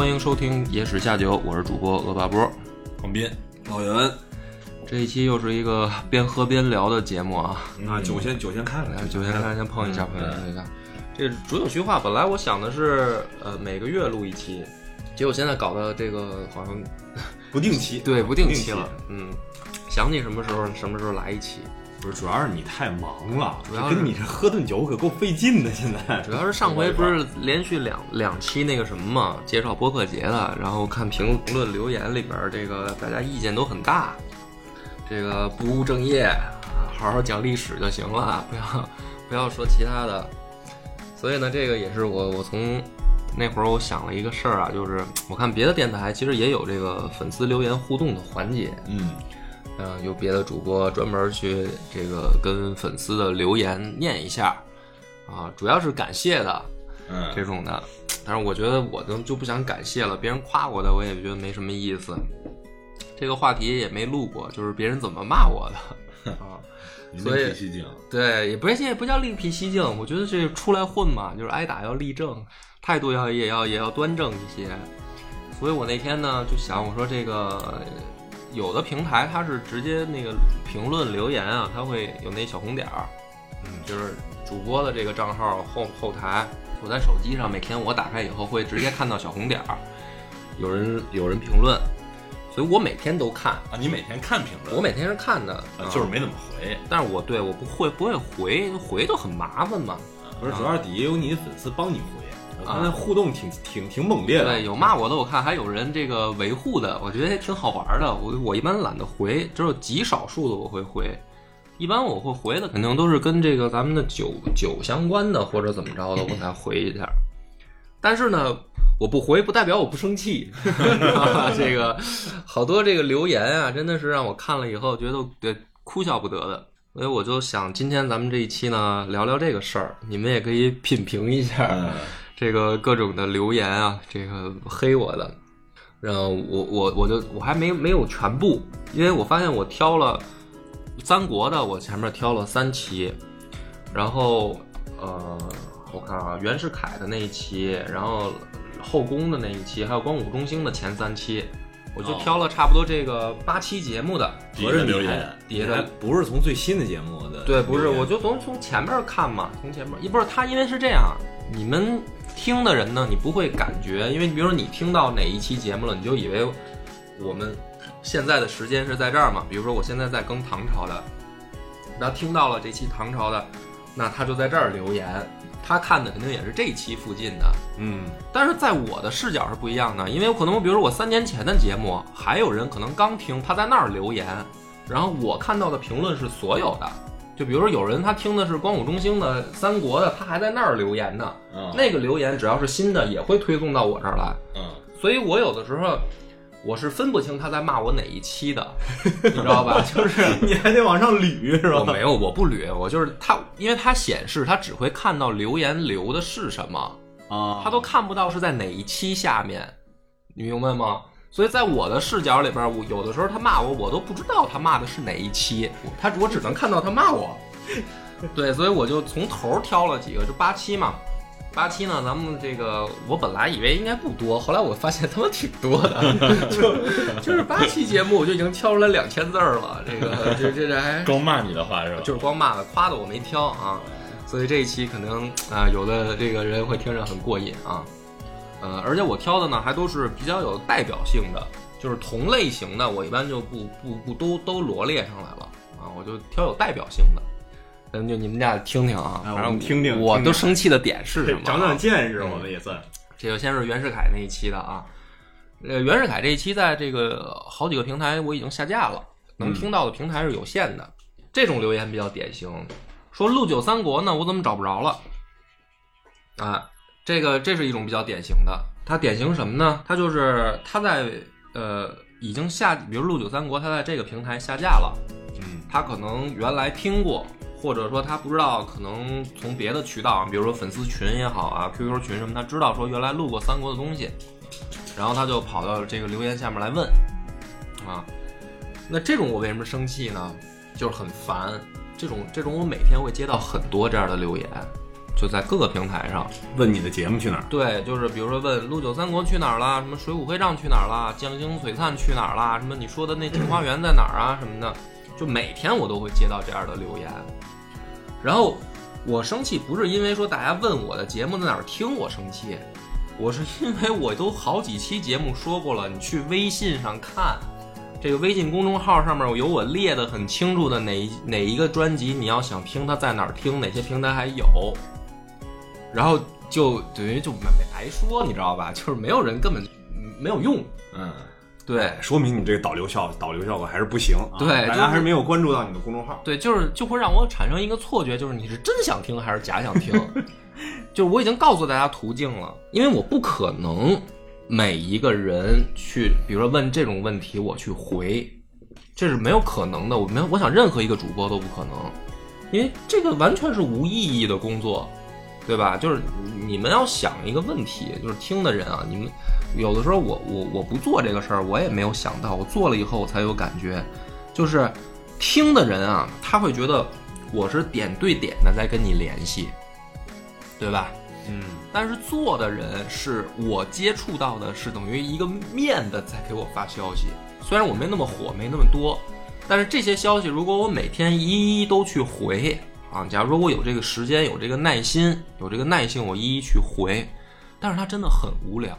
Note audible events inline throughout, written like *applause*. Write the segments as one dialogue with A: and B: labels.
A: 欢迎收听《野史下酒》，我是主播恶霸波。
B: 广斌，
C: 老袁，
A: 这一期又是一个边喝边聊的节目啊！
B: 啊，酒先酒先开
A: 来，
B: 了，
A: 酒先开，先碰一下，碰一下，碰一下。这竹酒虚话，本来我想的是，呃，每个月录一期，结果现在搞的这个好像
B: 不定期，*laughs*
A: 对不定期
B: 期
A: 了。嗯，想起什么时候什么时候来一期。
B: 不是，主要是你太忙了，
A: 主要是
B: 跟你这喝顿酒可够费劲的。现在
A: 主要是上回不是连续两两期那个什么嘛，介绍播客节的，然后看评论留言里边儿，这个大家意见都很大，这个不务正业，啊好好讲历史就行了，不要不要说其他的。所以呢，这个也是我我从那会儿我想了一个事儿啊，就是我看别的电台其实也有这个粉丝留言互动的环节，
B: 嗯，
A: 嗯，有别的主播专门去这个跟粉丝的留言念一下，啊，主要是感谢的
B: 嗯，
A: 这种的。但是我觉得我就就不想感谢了，别人夸我的我也觉得没什么意思。这个话题也没录过，就是别人怎么骂我的 *laughs* 啊。所以对，也不是也不叫另辟蹊径，我觉得这出来混嘛，就是挨打要立正，态度要也要也要端正一些。所以我那天呢就想，我说这个有的平台它是直接那个评论留言啊，它会有那小红点儿，嗯，就是主播的这个账号后后台，我在手机上每天我打开以后会直接看到小红点儿，有人有人评论，所以我每天都看，
B: 啊，你每天看评论，
A: 我每天是看的，
B: 啊就是没怎么回，
A: 但是我对我不会不会回，回就很麻烦嘛。
B: 不是，主要是底下有你的粉丝帮你回，我
A: 啊
B: 看那互动挺挺挺猛烈的，
A: 对，有骂我的，我看还有人这个维护的，我觉得也挺好玩的。我我一般懒得回，只有极少数的我会回。一般我会回的，肯定都是跟这个咱们的酒酒相关的，或者怎么着的，我才回一下。但是呢，我不回不代表我不生气。*laughs* 这个好多这个留言啊，真的是让我看了以后觉得对哭笑不得的。所以我就想，今天咱们这一期呢，聊聊这个事儿，你们也可以品评一下。*laughs*
B: 嗯，
A: 这个各种的留言啊，这个黑我的，然后我我我就我还没没有全部，因为我发现我挑了三国的，我前面挑了三期，然后呃，我看啊，袁世凯的那一期，然后后宫的那一期，还有光武中兴的前三期，我就
B: 哦
A: 挑了差不多这个八期节目的。
B: 合着留言，
A: 底下的
B: 不是从最新的节目的，
A: 对，不是，我就从从前面看嘛，从前面，一不是他，因为是这样，你们听的人呢，你不会感觉，因为你比如说你听到哪一期节目了，你就以为我们现在的时间是在这儿嘛，比如说我现在在更唐朝的，那听到了这期唐朝的，那他就在这儿留言，他看的肯定也是这一期附近的，
B: 嗯，
A: 但是在我的视角是不一样的，因为有可能，比如说我三年前的节目，还有人可能刚听，他在那儿留言，然后我看到的评论是所有的。就比如说有人他听的是光武中兴的、三国的，他还在那儿留言呢。
B: 嗯
A: 那个留言只要是新的，也会推送到我这儿来。
B: 嗯，
A: 所以我有的时候我是分不清他在骂我哪一期的，你知道吧？*laughs* 就是 *laughs*
B: 你还得往上捋是吧？
A: 我没有，我不捋，我就是他，因为他显示他只会看到留言留的是什么。
B: 啊，
A: 他都看不到是在哪一期下面，你明白吗？所以在我的视角里边，我有的时候他骂我，我都不知道他骂的是哪一期，他我只能看到他骂我。*laughs* 对，所以我就从头挑了几个，就八期嘛。八期呢，咱们这个我本来以为应该不多，后来我发现他们挺多的，*laughs* 就就是八期节目我就已经挑出来两千字儿了。这个这这这还
D: 光骂你的话是吧？
A: 就是光骂的，夸的我没挑啊。所以这一期可能啊、有的这个人会听着很过瘾啊。呃，而且我挑的呢还都是比较有代表性的，就是同类型的，我一般就不不不都都罗列上来了啊，我就挑有代表性的。咱们就你们俩听听啊，反正
B: 们听听
A: 我都生气的点是什么啊？
B: 长长见识，
A: 嗯
B: 我们也算。
A: 这个先是袁世凯那一期的啊，呃，袁世凯这一期在这个好几个平台我已经下架了，能听到的平台是有限的。这种留言比较典型，说陆九三国呢，我怎么找不着了？啊，这个这是一种比较典型的，它典型什么呢？它就是它在呃已经下，比如《陆九三国》，它在这个平台下架了，
B: 嗯
A: 他可能原来听过，或者说他不知道，可能从别的渠道，比如说粉丝群也好啊，QQ 群什么，他知道说原来录过三国的东西，然后他就跑到这个留言下面来问，啊，那这种我为什么生气呢？就是很烦，这种这种我每天会接到很多这样的留言，就在各个平台上，
B: 问你的节目去哪儿？
A: 对，就是比如说问《陆九三国》去哪儿啦，什么《水浒会账》去哪儿啦，《将星璀璨》去哪儿啦，什么你说的那镜花缘在哪儿啊什么的，就每天我都会接到这样的留言。然后我生气不是因为说大家问我的节目在哪儿听我生气，我是因为我都好几期节目说过了，你去微信上看。这个微信公众号上面有我列的很清楚的哪哪一个专辑，你要想听它在哪儿听，哪些平台还有，然后就等于就没没白说，你知道吧？*laughs* 就是没有人根本没有用，
B: 嗯，
A: 对
B: 说明你这个导流效导流效果还是不行啊。
A: 对就是
B: 大家还是没有关注到你的公众号。
A: 对，就是就会让我产生一个错觉，就是你是真想听还是假想听？*laughs* 就是我已经告诉大家途径了，因为我不可能每一个人去，比如说问这种问题，我去回，这是没有可能的。我没有，我想任何一个主播都不可能，因为这个完全是无意义的工作，对吧？就是你们要想一个问题，就是听的人啊，你们有的时候我我我不做这个事儿，我也没有想到，我做了以后我才有感觉，就是听的人啊，他会觉得我是点对点的在跟你联系，对吧？
B: 嗯，
A: 但是做的人是我接触到的是等于一个面的在给我发消息，虽然我没那么火，没那么多，但是这些消息如果我每天一一都去回啊，假如说我有这个时间，有这个耐心，有这个耐性，我一一去回，但是他真的很无聊，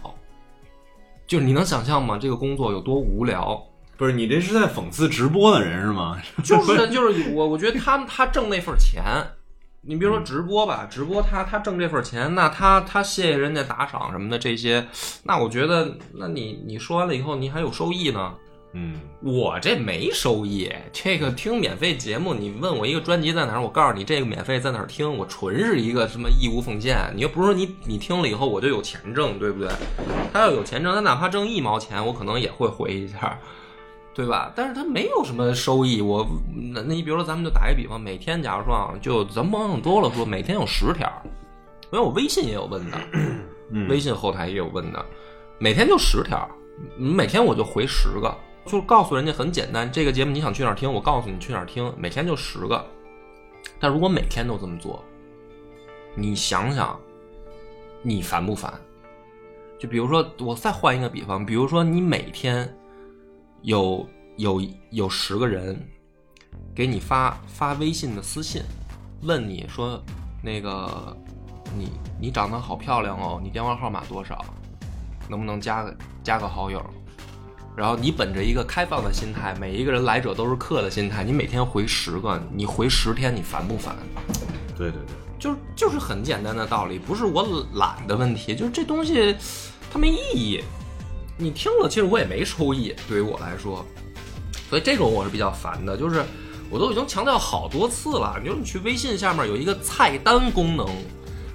A: 就是你能想象吗？这个工作有多无聊？
B: 不是你这是在讽刺直播的人是吗？*laughs*
A: 就是就是我我觉得他他挣那份钱，你比如说直播吧，直播他他挣这份钱，那他他谢谢人家打赏什么的这些，那我觉得，那你你说完了以后，你还有收益呢。
B: 嗯，
A: 我这没收益，这个听免费节目，你问我一个专辑在哪儿，我告诉你这个免费在哪儿听，我纯是一个什么义务奉献。你又不是说你你听了以后我就有钱挣，对不对？他要有钱挣，他哪怕挣一毛钱，我可能也会回一下。对吧？但是他没有什么收益。我那那你比如说，咱们就打一比方，每天假如说啊，就咱们往往多了说，每天有十条，因为我微信也有问的，
B: 嗯
A: 微信后台也有问的，每天就十条，每天我就回十个，就告诉人家很简单，这个节目你想去哪儿听，我告诉你去哪儿听，每天就十个。但如果每天都这么做，你想想，你烦不烦？就比如说，我再换一个比方，比如说你每天。有有有十个人给你发发微信的私信，问你说那个你你长得好漂亮哦，你电话号码多少？能不能加个加个好友？然后你本着一个开放的心态，每一个人来者都是客的心态，你每天回十个，你回十天，你烦不烦？
B: 对对对，
A: 就是就是很简单的道理，不是我懒的问题，就是这东西它没意义。你听了，其实我也没收益，对于我来说，所以这种我是比较烦的。就是我都已经强调好多次了，你说你去微信下面有一个菜单功能，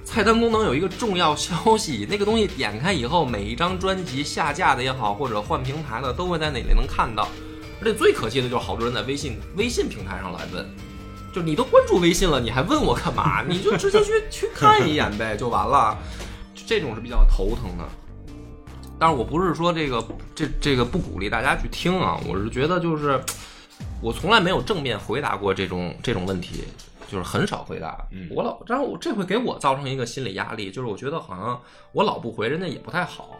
A: 菜单功能有一个重要消息，那个东西点开以后，每一张专辑下架的也好，或者换平台的，都会在那里能看到。而且最可气的就是好多人在微信微信平台上来问，就你都关注微信了，你还问我干嘛？你就直接去去看一眼呗，就完了。这种是比较头疼的。但是我不是说这个这这个不鼓励大家去听啊，我是觉得就是我从来没有正面回答过这种这种问题，就是很少回答。
B: 嗯
A: 我老，然后我这会给我造成一个心理压力，就是我觉得好像我老不回人家也不太好。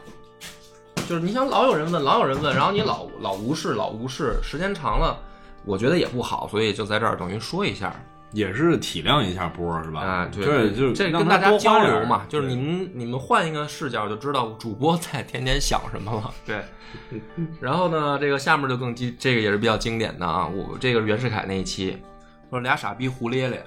A: 就是你想老有人问，老有人问，然后你老老无视，老无视，时间长了，我觉得也不好，所以就在这儿等于说一下。
B: 也是体谅一下波儿是吧？
A: 啊，对，
B: 这就是
A: 这跟大家交流嘛，就是
B: 对
A: 你们你们换一个视角就知道主播在天天想什么了。对，*laughs* 然后呢，这个下面就更经，这个也是比较经典的啊，我这个袁世凯那一期说俩傻逼胡咧咧，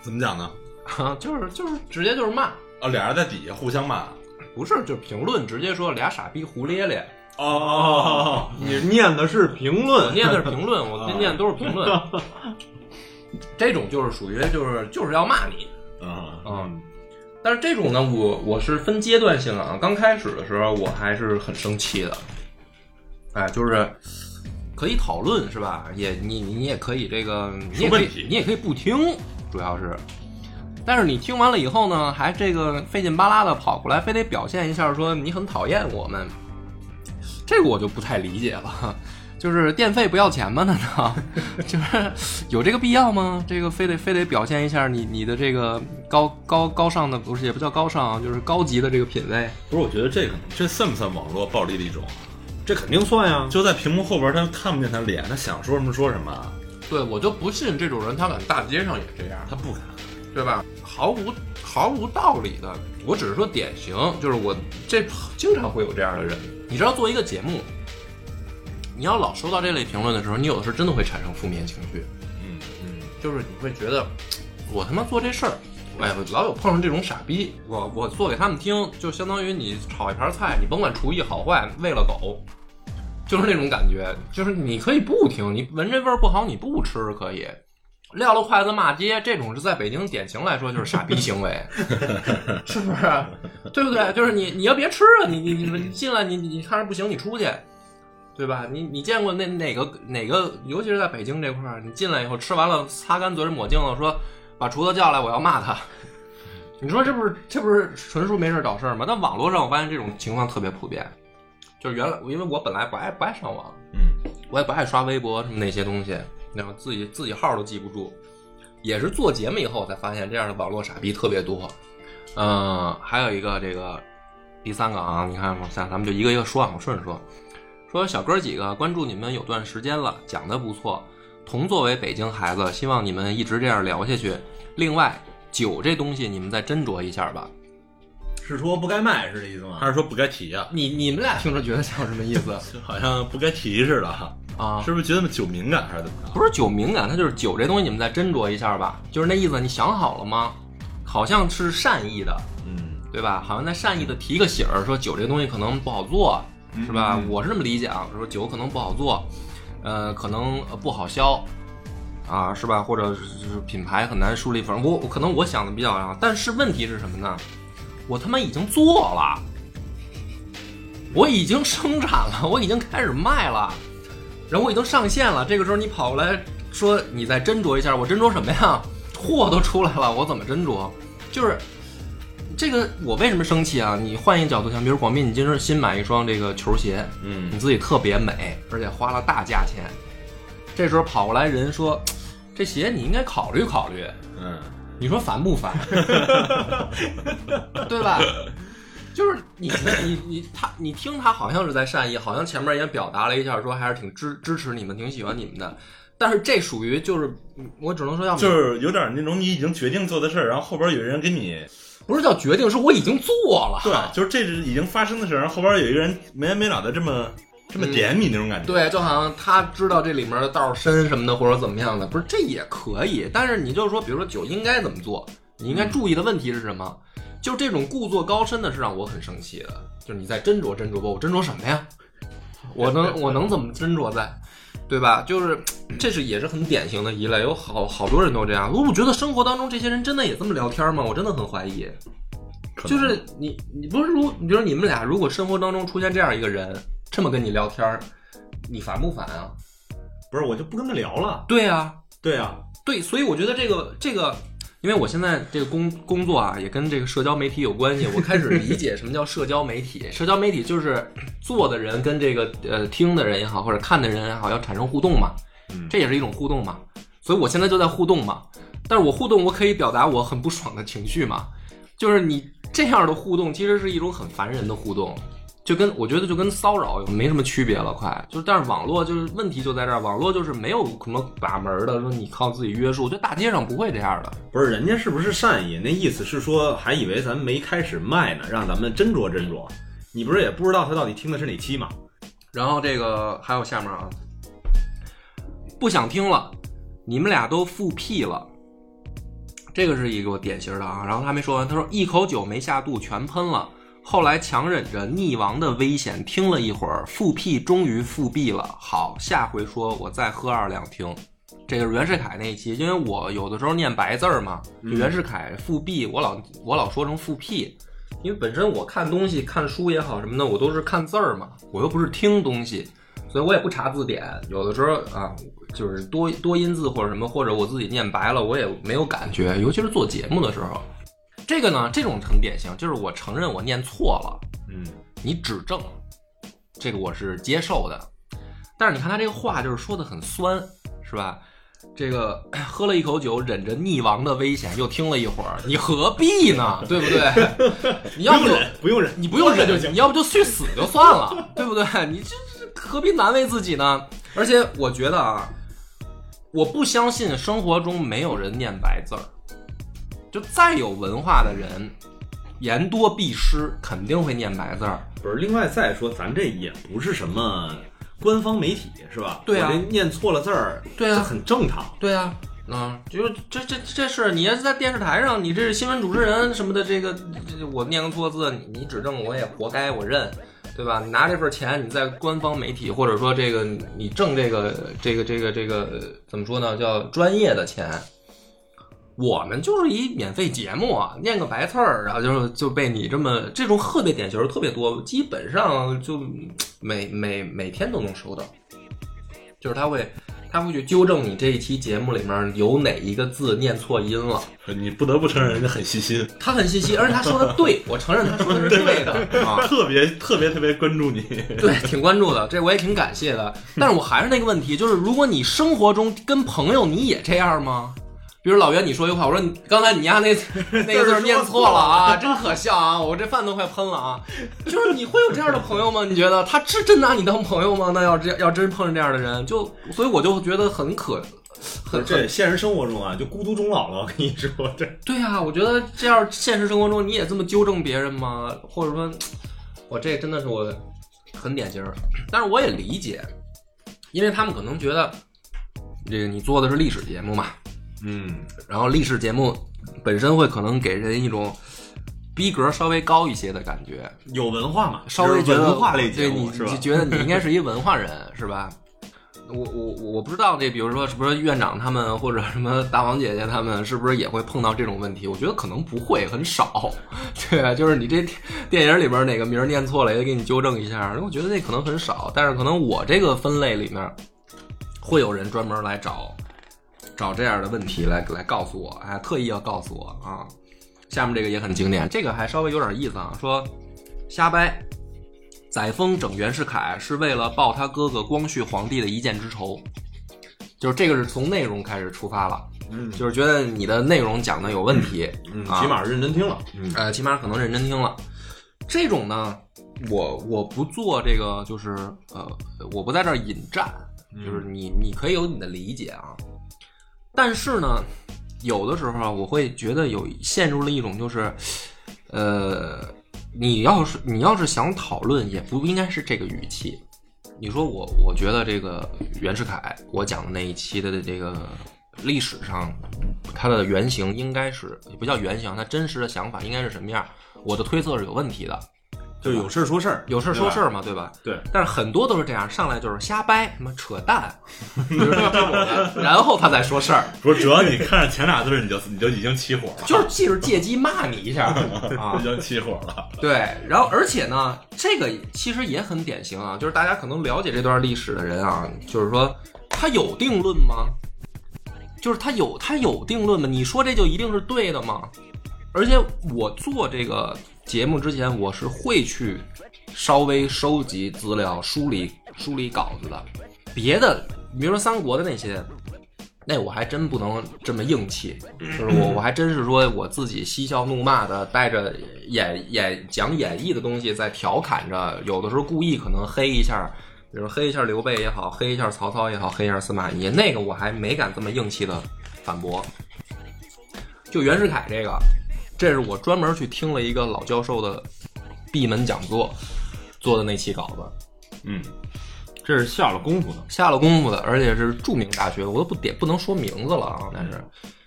C: 怎么讲呢？
A: 啊，就是就是直接就是骂，
C: 啊，俩人在底下互相骂。
A: 不是就是评论，直接说俩傻逼胡咧咧。
C: 哦哦
B: 你念的是评
A: 我
B: 论，
A: 念的是评论，我念的都是评论。*laughs* 这种就是属于就是就是要骂你，
C: 嗯
A: 嗯，但是这种呢，我我是分阶段性啊。刚开始的时候，我还是很生气的，哎，就是可以讨论是吧？也你你也可以这个，你也可以你也可以不听，主要是。但是你听完了以后呢，还这个费劲巴拉的跑过来，非得表现一下说你很讨厌我们，这个我就不太理解了。*laughs* 就是电费不要钱吗？难道 *laughs* 就是有这个必要吗？这个非得非得表现一下你你的这个高高高尚的不是也不叫高尚啊，就是高级的这个品味。
C: 不是，我觉得这个这算不算网络暴力的一种？
B: 这肯定算呀。
C: 就在屏幕后边，他看不见他脸，他想说什么说什么，
A: 对我就不信这种人他敢大街上也这样，
C: 他不敢。
A: 对吧？毫无毫无道理的。我只是说典型，就是我这经常会有这样的人。你知道，做一个节目，你要老收到这类评论的时候，你有的时候真的会产生负面情绪。
C: 嗯嗯，
A: 就是你会觉得，我他妈做这事儿，哎，老有碰上这种傻逼，我我做给他们听，就相当于你炒一盘菜，你甭管厨艺好坏，喂了狗，就是那种感觉。就是你可以不听，你闻这味儿不好，你不吃可以。撂了筷子骂街，这种是在北京典型来说就是傻逼行为，*laughs* 是不是？对不对？就是你你要别吃啊，你你你你进来，你你你看着不行，你出去。对吧？你你见过那哪个哪个，尤其是在北京这块儿，你进来以后吃完了，擦干嘴抹镜子，说把厨子叫来，我要骂他。*laughs* 你说这不是这不是纯属没事找事儿吗？但网络上我发现这种情况特别普遍，就是原来因为我本来不爱不爱上网，
C: 嗯，
A: 我也不爱刷微博什么那些东西，然后自己自己号都记不住，也是做节目以后我才发现这样的网络傻逼特别多。嗯、还有一个这个第三个啊，你看往下咱们就一个一个说啊，我顺着说。说小哥几个关注你们有段时间了，讲的不错。同作为北京孩子，希望你们一直这样聊下去。另外，酒这东西你们再斟酌一下吧。
B: 是说不该卖是这意思吗？
C: 还是说不该提呀、
A: 你你们俩听着觉得像什么意思 *laughs*
C: 好像不该提似的哈，
A: 啊？
C: 是不是觉得酒敏感还是怎么着？
A: 不是酒敏感，它就是酒这东西你们再斟酌一下吧。就是那意思，你想好了吗？好像是善意的，
C: 嗯，
A: 对吧？好像在善意的提个醒儿，说酒这东西可能不好做，是吧？
C: 嗯
A: 我是这么理解啊，说酒可能不好做，呃，可能不好销，啊，是吧？或者是品牌很难树立。反正我我可能我想的比较啊，但是问题是什么呢？我他妈已经做了，我已经生产了，*laughs* 我已经开始卖了，然后我已经上线了。这个时候你跑过来说你再斟酌一下，我斟酌什么呀？货都出来了，我怎么斟酌？就是这个，我为什么生气啊？你换一个角度想，比如广斌，你今儿新买一双这个球鞋，
C: 嗯
A: 你自己特别美，而且花了大价钱，这时候跑过来人说，这鞋你应该考虑考虑，
C: 嗯，
A: 你说烦不烦？*laughs* 对吧？就是你你你他你听他好像是在善意，好像前面也表达了一下，说还是挺支支持你们，挺喜欢你们的。但是这属于就是，我只能说要么
C: 就是有点那种你已经决定做的事儿，然后后边有人给你，
A: 不是叫决定，是我已经做了。
C: 对，就是这是已经发生的事儿，然后后边有一个人没完没了的这么这么点你那种感觉。
A: 对，就好像他知道这里面的道儿深什么的，或者怎么样的，不是这也可以。但是你就是说，比如说酒应该怎么做，你应该注意的问题是什么？就这种故作高深的是让我很生气的。就是你在斟酌斟酌吧，我斟酌什么呀？我能 *laughs* 我能怎么斟酌在？对吧？就是这是也是很典型的一类，有好好多人都这样。我觉得生活当中这些人真的也这么聊天吗？我真的很怀疑。就是你，你不是如，你比如你们俩如果生活当中出现这样一个人，这么跟你聊天，你烦不烦啊？
B: 不是，我就不跟他聊了。
A: 对啊，
B: 对啊，
A: 对，所以我觉得这个这个，因为我现在这个工工作啊，也跟这个社交媒体有关系，我开始理解什么叫社交媒体。社交媒体就是做的人跟这个呃听的人也好，或者看的人也好，要产生互动嘛，
B: 嗯
A: 这也是一种互动嘛。所以我现在就在互动嘛，但是我互动我可以表达我很不爽的情绪嘛，就是你这样的互动其实是一种很烦人的互动。就跟我觉得就跟骚扰没什么区别了，快就是，但是网络就是问题就在这儿，网络就是没有什么把门儿的，说你靠自己约束，就大街上不会这样的。
B: 不是人家是不是善意？那意思是说，还以为咱们没开始卖呢，让咱们斟酌斟酌。你不是也不知道他到底听的是哪期吗？
A: 然后这个还有下面啊，不想听了，你们俩都复辟了，这个是一个典型的啊。然后他没说完，他说一口酒没下肚全喷了，后来强忍着溺亡的危险听了一会儿，复辟终于复辟了。好，下回说我再喝二两听。这个是袁世凯那一期，因为我有的时候念白字儿嘛，就袁世凯复辟，我老我老说成复辟，因为本身我看东西看书也好什么的，我都是看字儿嘛，我又不是听东西，所以我也不查字典。有的时候啊，就是多多音字或者什么，或者我自己念白了，我也没有感觉，尤其是做节目的时候。这个呢，这种很典型，就是我承认我念错了，
B: 嗯，
A: 你指正，这个我是接受的。但是你看他这个话，就是说的很酸，是吧？这个 *clears throat* 喝了一口酒，忍着溺亡的危险，又听了一会儿，你何必呢？*laughs* 对不对？你要不就
B: 不用忍，
A: 你不用忍就行，你要不就去死就算了，*laughs* 对不对？你这这何必难为自己呢？而且我觉得啊，我不相信生活中没有人念白字儿，就再有文化的人，言多必失，肯定会念白字儿。
B: 不是。另外再说，咱这也不是什么官方媒体，是吧？
A: 对啊
B: 念错了字儿，
A: 对啊
B: 这很正常。
A: 对啊，嗯，就是这这这是你要是在电视台上，你这是新闻主持人什么的，这个这我念个错字，你你指正我也活该，我认，对吧？你拿这份钱，你在官方媒体或者说这个你挣这个这个这个这个呃怎么说呢？叫专业的钱。我们就是一免费节目啊，念个白字儿，然后就就被你这么这种特别点球特别多，基本上就每每每天都能收到，就是他会他会去纠正你这一期节目里面有哪一个字念错音了，
C: 你不得不承认人家很细心，
A: 他很细心，而且他说的对，我承认他说的是对的 *laughs* 啊，
C: 特别特别特别关注你。
A: 对，挺关注的，这我也挺感谢的。但是我还是那个问题，就是如果你生活中跟朋友你也这样吗？比如老袁，你说一句话，我说你刚才你丫那 *laughs* 那个字儿念错了啊，真可笑啊！我这饭都快喷了啊！*laughs* 就是你会有这样的朋友吗？你觉得他是真拿你当朋友吗？那要这 *laughs* 要真碰上这样的人，就所以我就觉得很可很
B: 这现实生活中啊，就孤独终老了。我跟你说，这
A: 对啊，我觉得这样现实生活中你也这么纠正别人吗？或者说，*tsk* 我这真的是我很典型儿，但是我也理解，因为他们可能觉得这个你做的是历史节目嘛，
B: 嗯，
A: 然后历史节目本身会可能给人一种逼格稍微高一些的感觉，
B: 有文化嘛，
A: 稍微觉得
B: 文化类节目是吧
A: 就？觉得你应该是一文化人是吧？我我我不知道这，比如说是不是院长他们或者什么大王姐姐他们是不是也会碰到这种问题？我觉得可能不会，很少。*laughs* 对啊，就是你这电影里边哪个名儿念错了，也得给你纠正一下。我觉得那可能很少，但是可能我这个分类里面会有人专门来找找这样的问题来来告诉我，哎，特意要告诉我啊。下面这个也很经典，这个还稍微有点意思啊，说瞎掰。载沣整袁世凯是为了报他哥哥光绪皇帝的一箭之仇，就是这个是从内容开始出发了，
B: 嗯
A: 就是觉得你的内容讲的有问题，
B: 嗯，
A: 啊
B: 起码认真听了。嗯
A: 呃，起码可能认真听了。这种呢，我我不做这个，就是呃，我不在这儿引战，就是你你可以有你的理解啊，但是呢，有的时候啊，我会觉得有陷入了一种就是，呃，你要是你要是想讨论，也不应该是这个语气。你说我我觉得这个袁世凯，我讲的那一期的这个历史上，他的原型应该是不叫原型，他真实的想法应该是什么样？我的推测是有问题的，
B: 就有事儿说事儿，
A: 有事儿说事儿嘛，对吧？
B: 对，
A: 但是很多都是这样，上来就是瞎掰，*laughs* 什么扯淡，*laughs* 就是这种的，然后他再说事儿，*laughs*
C: 不是，主要你看着前俩字儿，你就你就已经起火了，
A: 就是记着借机骂你一下啊
C: 已。经起火了。
A: 对，然后而且呢，这个其实也很典型啊，就是大家可能了解这段历史的人啊，就是说他有定论吗？就是他有他有定论吗？你说这就一定是对的吗？而且我做这个节目之前，我是会去稍微收集资料、梳理梳理稿子的。别的，比如说三国的那些，那我还真不能这么硬气，就是我我还真是说我自己嬉笑怒骂的，带着演演讲演绎的东西在调侃着，有的时候故意可能黑一下，比如黑一下刘备也好，黑一下曹操也好，黑一下司马懿，那个我还没敢这么硬气的反驳。就袁世凯这个，这是我专门去听了一个老教授的闭门讲座做的那期稿子，
B: 嗯，这是下了功夫的。
A: 下了功夫的，而且是著名大学，我都不点不能说名字了啊。但是，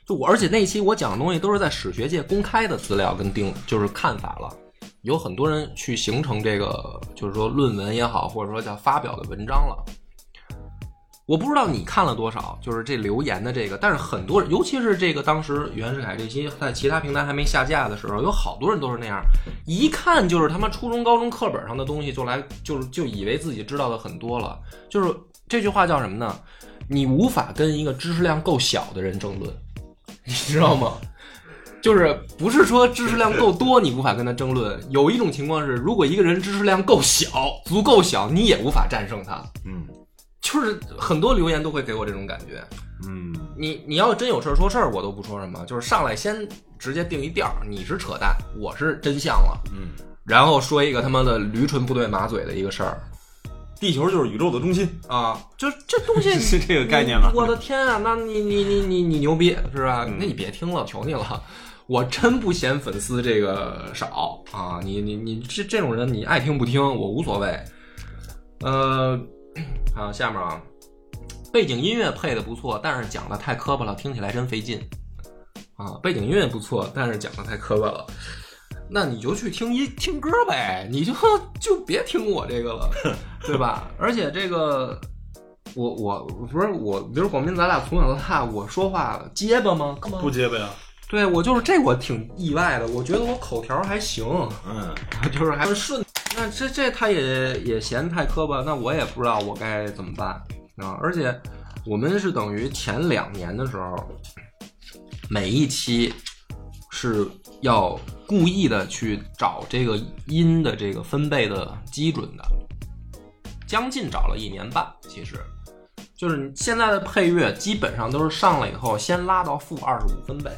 A: 就我而且那期我讲的东西都是在史学界公开的资料跟定就是看法了，有很多人去形成这个就是说论文也好，或者说叫发表的文章了。我不知道你看了多少，就是这留言的这个，但是很多人，尤其是这个当时袁世凯这些在其他平台还没下架的时候，有好多人都是那样，一看就是他妈初中、高中课本上的东西，就来就是就以为自己知道的很多了。就是这句话叫什么呢？你无法跟一个知识量够小的人争论，你知道吗？就是不是说知识量够多你无法跟他争论，有一种情况是，如果一个人知识量够小，足够小，你也无法战胜他。
B: 嗯
A: 就是很多留言都会给我这种感觉。
B: 嗯
A: 你你要真有事儿说事儿，我都不说什么，就是上来先直接定一调儿，你是扯淡，我是真相了，
B: 嗯，
A: 然后说一个他妈的驴唇不对马嘴的一个事儿
B: 地球就是宇宙的中心，
A: 啊，就这东西 *laughs*
B: 是这个概念吗
A: 我的天啊，那你你你你你牛逼是吧？
B: 嗯
A: 那你别听了，求你了。我真不嫌粉丝这个少啊！你你你这这种人，你爱听不听我无所谓。呃，好，下面啊，背景音乐配的不错，但是讲的太磕巴了，听起来真费劲啊。背景音乐不错，但是讲的太磕巴了。那你就去听一听歌呗，你就就别听我这个了，对吧？而且这个，我我不是我，比如广斌，咱俩从小到大，我说话结巴吗？干嘛
C: 不结巴呀？
A: 对我就是这，我挺意外的。我觉得我口条还行，
B: 嗯，
A: 就是还顺。那这这他也也嫌太磕巴，那我也不知道我该怎么办啊。而且我们是等于前两年的时候，每一期是要故意的去找这个音的这个分贝的基准的，将近找了一年半。其实就是现在的配乐基本上都是上来以后先拉到负二十五分贝。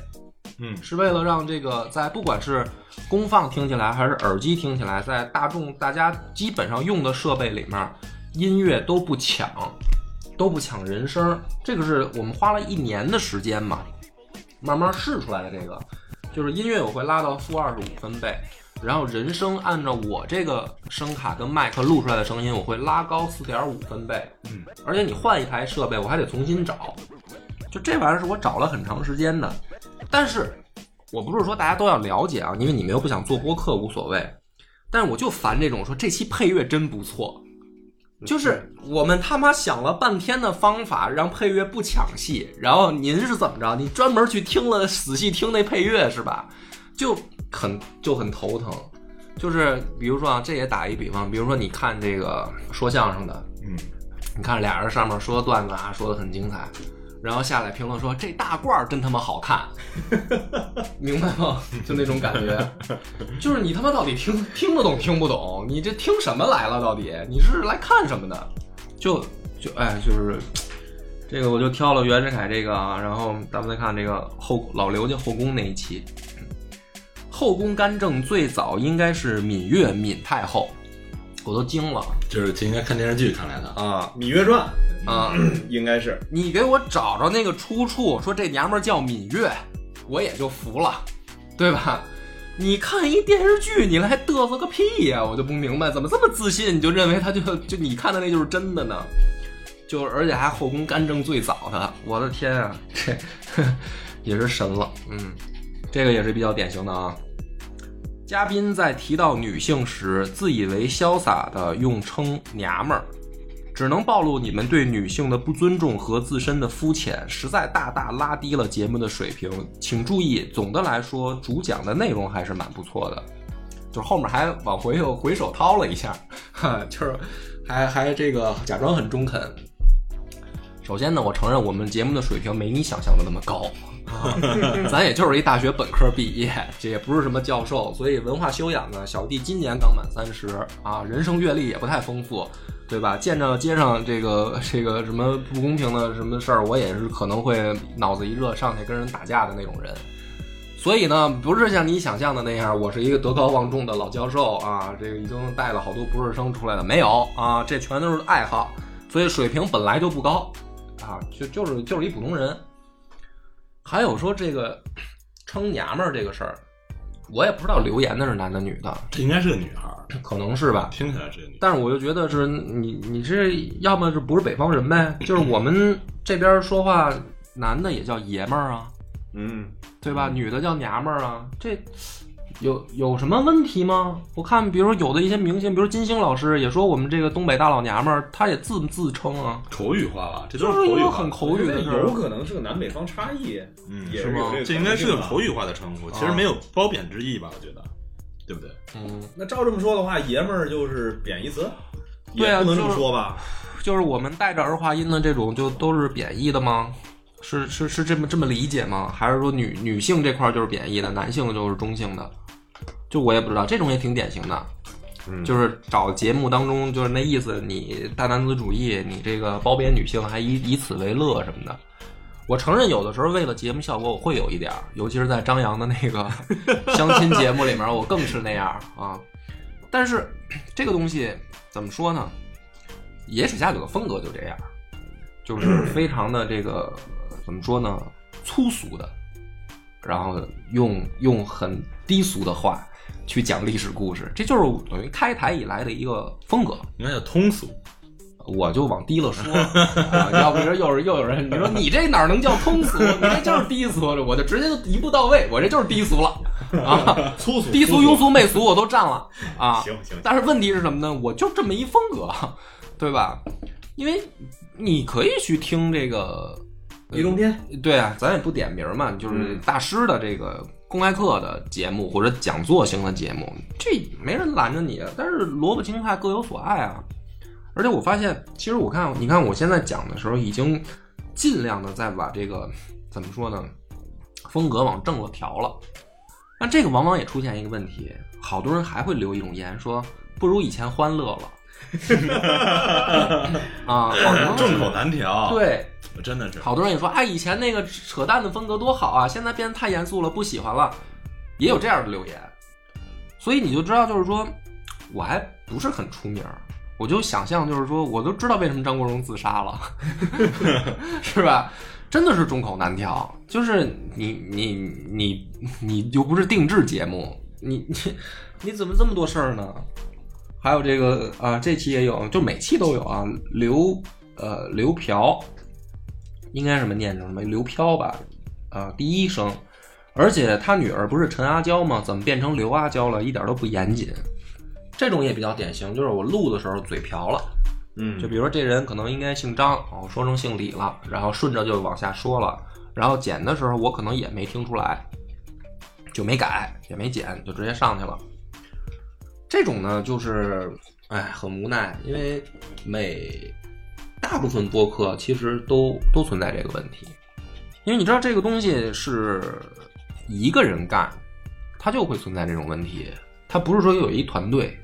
B: 嗯
A: 是为了让这个在不管是功放听起来还是耳机听起来，在大众大家基本上用的设备里面，音乐都不抢，都不抢人声。这个是我们花了一年的时间嘛，慢慢试出来的。这个就是音乐我会拉到负二十五分贝，然后人声按照我这个声卡跟麦克录出来的声音，我会拉高四点五分贝。
B: 嗯，
A: 而且你换一台设备，我还得重新找。就这玩意儿是我找了很长时间的，但是我不是说大家都要了解啊，因为你们又不想做播客无所谓，但是我就烦这种说这期配乐真不错，就是我们他妈想了半天的方法让配乐不抢戏，然后您是怎么着？你专门去听了仔细听那配乐是吧？就很就很头疼。就是比如说啊，这也打一比方，比如说你看这个说相声的，
B: 嗯，
A: 你看俩人上面说段子啊，说的很精彩，然后下来评论说这大褂儿真他妈好看，*laughs* 明白吗？就那种感觉，*laughs* 就是你他妈到底听听得懂听不懂？你这听什么来了？到底你是来看什么的？就就哎，就是这个我就挑了袁世凯这个啊，然后咱们再看这个后老刘家后宫那一期，后宫干政最早应该是芈月闵太后，我都惊了
C: 就是今天看电视剧看来的。
A: 啊《
B: 芈月传
A: 啊！*clears throat*》
B: 应该是
A: 你给我找着那个出处，说这娘们儿叫芈月，我也就服了，对吧？你看一电视剧，你来嘚瑟个屁呀、我就不明白，怎么这么自信，你就认为他就就你看的那就是真的呢？就而且还后宫干政最早的，我的天啊，这 *laughs* 也是神了，嗯，这个也是比较典型的啊。嘉宾在提到女性时，自以为潇洒的用称娘们儿，只能暴露你们对女性的不尊重和自身的肤浅，实在大大拉低了节目的水平。请注意，总的来说，主讲的内容还是蛮不错的，就后面还往回又回手掏了一下，哈，就是还还这个假装很中肯。首先呢，我承认我们节目的水平没你想象的那么高，*laughs* 咱也就是一大学本科毕业，这也不是什么教授，所以文化修养呢，小弟今年刚满三十啊，人生阅历也不太丰富，对吧？见着街上这个这个什么不公平的什么事儿，我也是可能会脑子一热上去跟人打架的那种人。所以呢，不是像你想象的那样，我是一个德高望重的老教授啊，这个已经带了好多博士生出来了，没有啊，这全都是爱好，所以水平本来就不高啊，就就是就是一普通人。还有说这个称娘们儿这个事儿，我也不知道留言的是男的女的，
C: 这应该是个女孩儿，
A: 可能是吧。
C: 听起来是个女孩儿。
A: 但是我就觉得是你，你这要么是不是北方人呗？就是我们这边说话，男的也叫爷们儿啊，
B: 嗯，
A: 对吧？女的叫娘们儿啊，这有有什么问题吗？我看，比如有的一些明星，比如金星老师也说我们这个东北大老娘们儿，她也自自称啊，
C: 口语化吧，这都
A: 就是一
C: 口语
A: 很口语的事儿
B: 有。可能是个南北方差异，
C: 嗯，
B: 也
A: 是吗
B: 这
C: 应该是个口语化的称呼，其实没有褒贬之意吧？我觉得，对不对？
A: 嗯，
B: 那照这么说的话，爷们儿就是贬义词，也
A: 对啊
B: 不能这么说吧？
A: 就是我们带着儿化音的这种，就都是贬义的吗？是是是这么这么理解吗？还是说女女性这块儿就是贬义的，男性就是中性的？就我也不知道，这种也挺典型的。
B: 嗯
A: 就是找节目当中就是那意思，你大男子主义，你这个褒贬女性，还以以此为乐什么的。我承认有的时候为了节目效果，我会有一点儿，尤其是在张扬的那个 *laughs* 相亲节目里面，我更是那样啊。但是这个东西怎么说呢？野史下酒的风格就这样，就是非常的这个怎么说呢？粗俗的，然后用用很低俗的话去讲历史故事，这就是等于开台以来的一个风格。
C: 应该叫通俗。
A: 我就往低了说，*laughs* 啊要不然又是又有人你说你这哪能叫通俗？*laughs* 你这就是低俗，我就直接就一步到位，我这就是低俗了啊！
B: 粗俗、
A: 低俗、庸俗、媚俗我都占了啊！
B: 行行，
A: 但是问题是什么呢？我就这么一风格，对吧？因为你可以去听这个
B: 易中天，
A: 对啊，咱也不点名嘛，就是
B: 嗯
A: 大师的这个公开课的节目或者讲座型的节目，这没人拦着你。但是萝卜青菜各有所爱啊。而且我发现，其实我看，你看我现在讲的时候，已经尽量的在把这个怎么说呢，风格往正了调了。那这个往往也出现一个问题，好多人还会留一种言说，不如以前欢乐了。啊，好多
C: 众口难调。，
A: 对，
C: 真的是。
A: 好多人也说，哎，以前那个扯淡的风格多好啊，现在变得太严肃了，不喜欢了，也有这样的留言。所以你就知道，就是说我还不是很出名儿，我就想象，就是说我都知道为什么张国荣自杀了，*laughs* 是吧？真的是众口难调，就是你你你你又不是定制节目，你你你怎么这么多事儿呢？还有这个啊，这期也有，就每期都有啊。刘呃刘嫖，应该什么念成什么刘飘吧？啊，第一声，而且他女儿不是陈阿娇吗？怎么变成刘阿娇了？一点都不严谨。这种也比较典型，就是我录的时候嘴瓢了。
B: 嗯
A: 就比如说这人可能应该姓张，我说成姓李了，然后顺着就往下说了，然后剪的时候我可能也没听出来，就没改，也没剪，就直接上去了。这种呢，就是哎，很无奈，因为每大部分播客其实都都存在这个问题，因为你知道这个东西是一个人干，他就会存在这种问题，他不是说有一团队。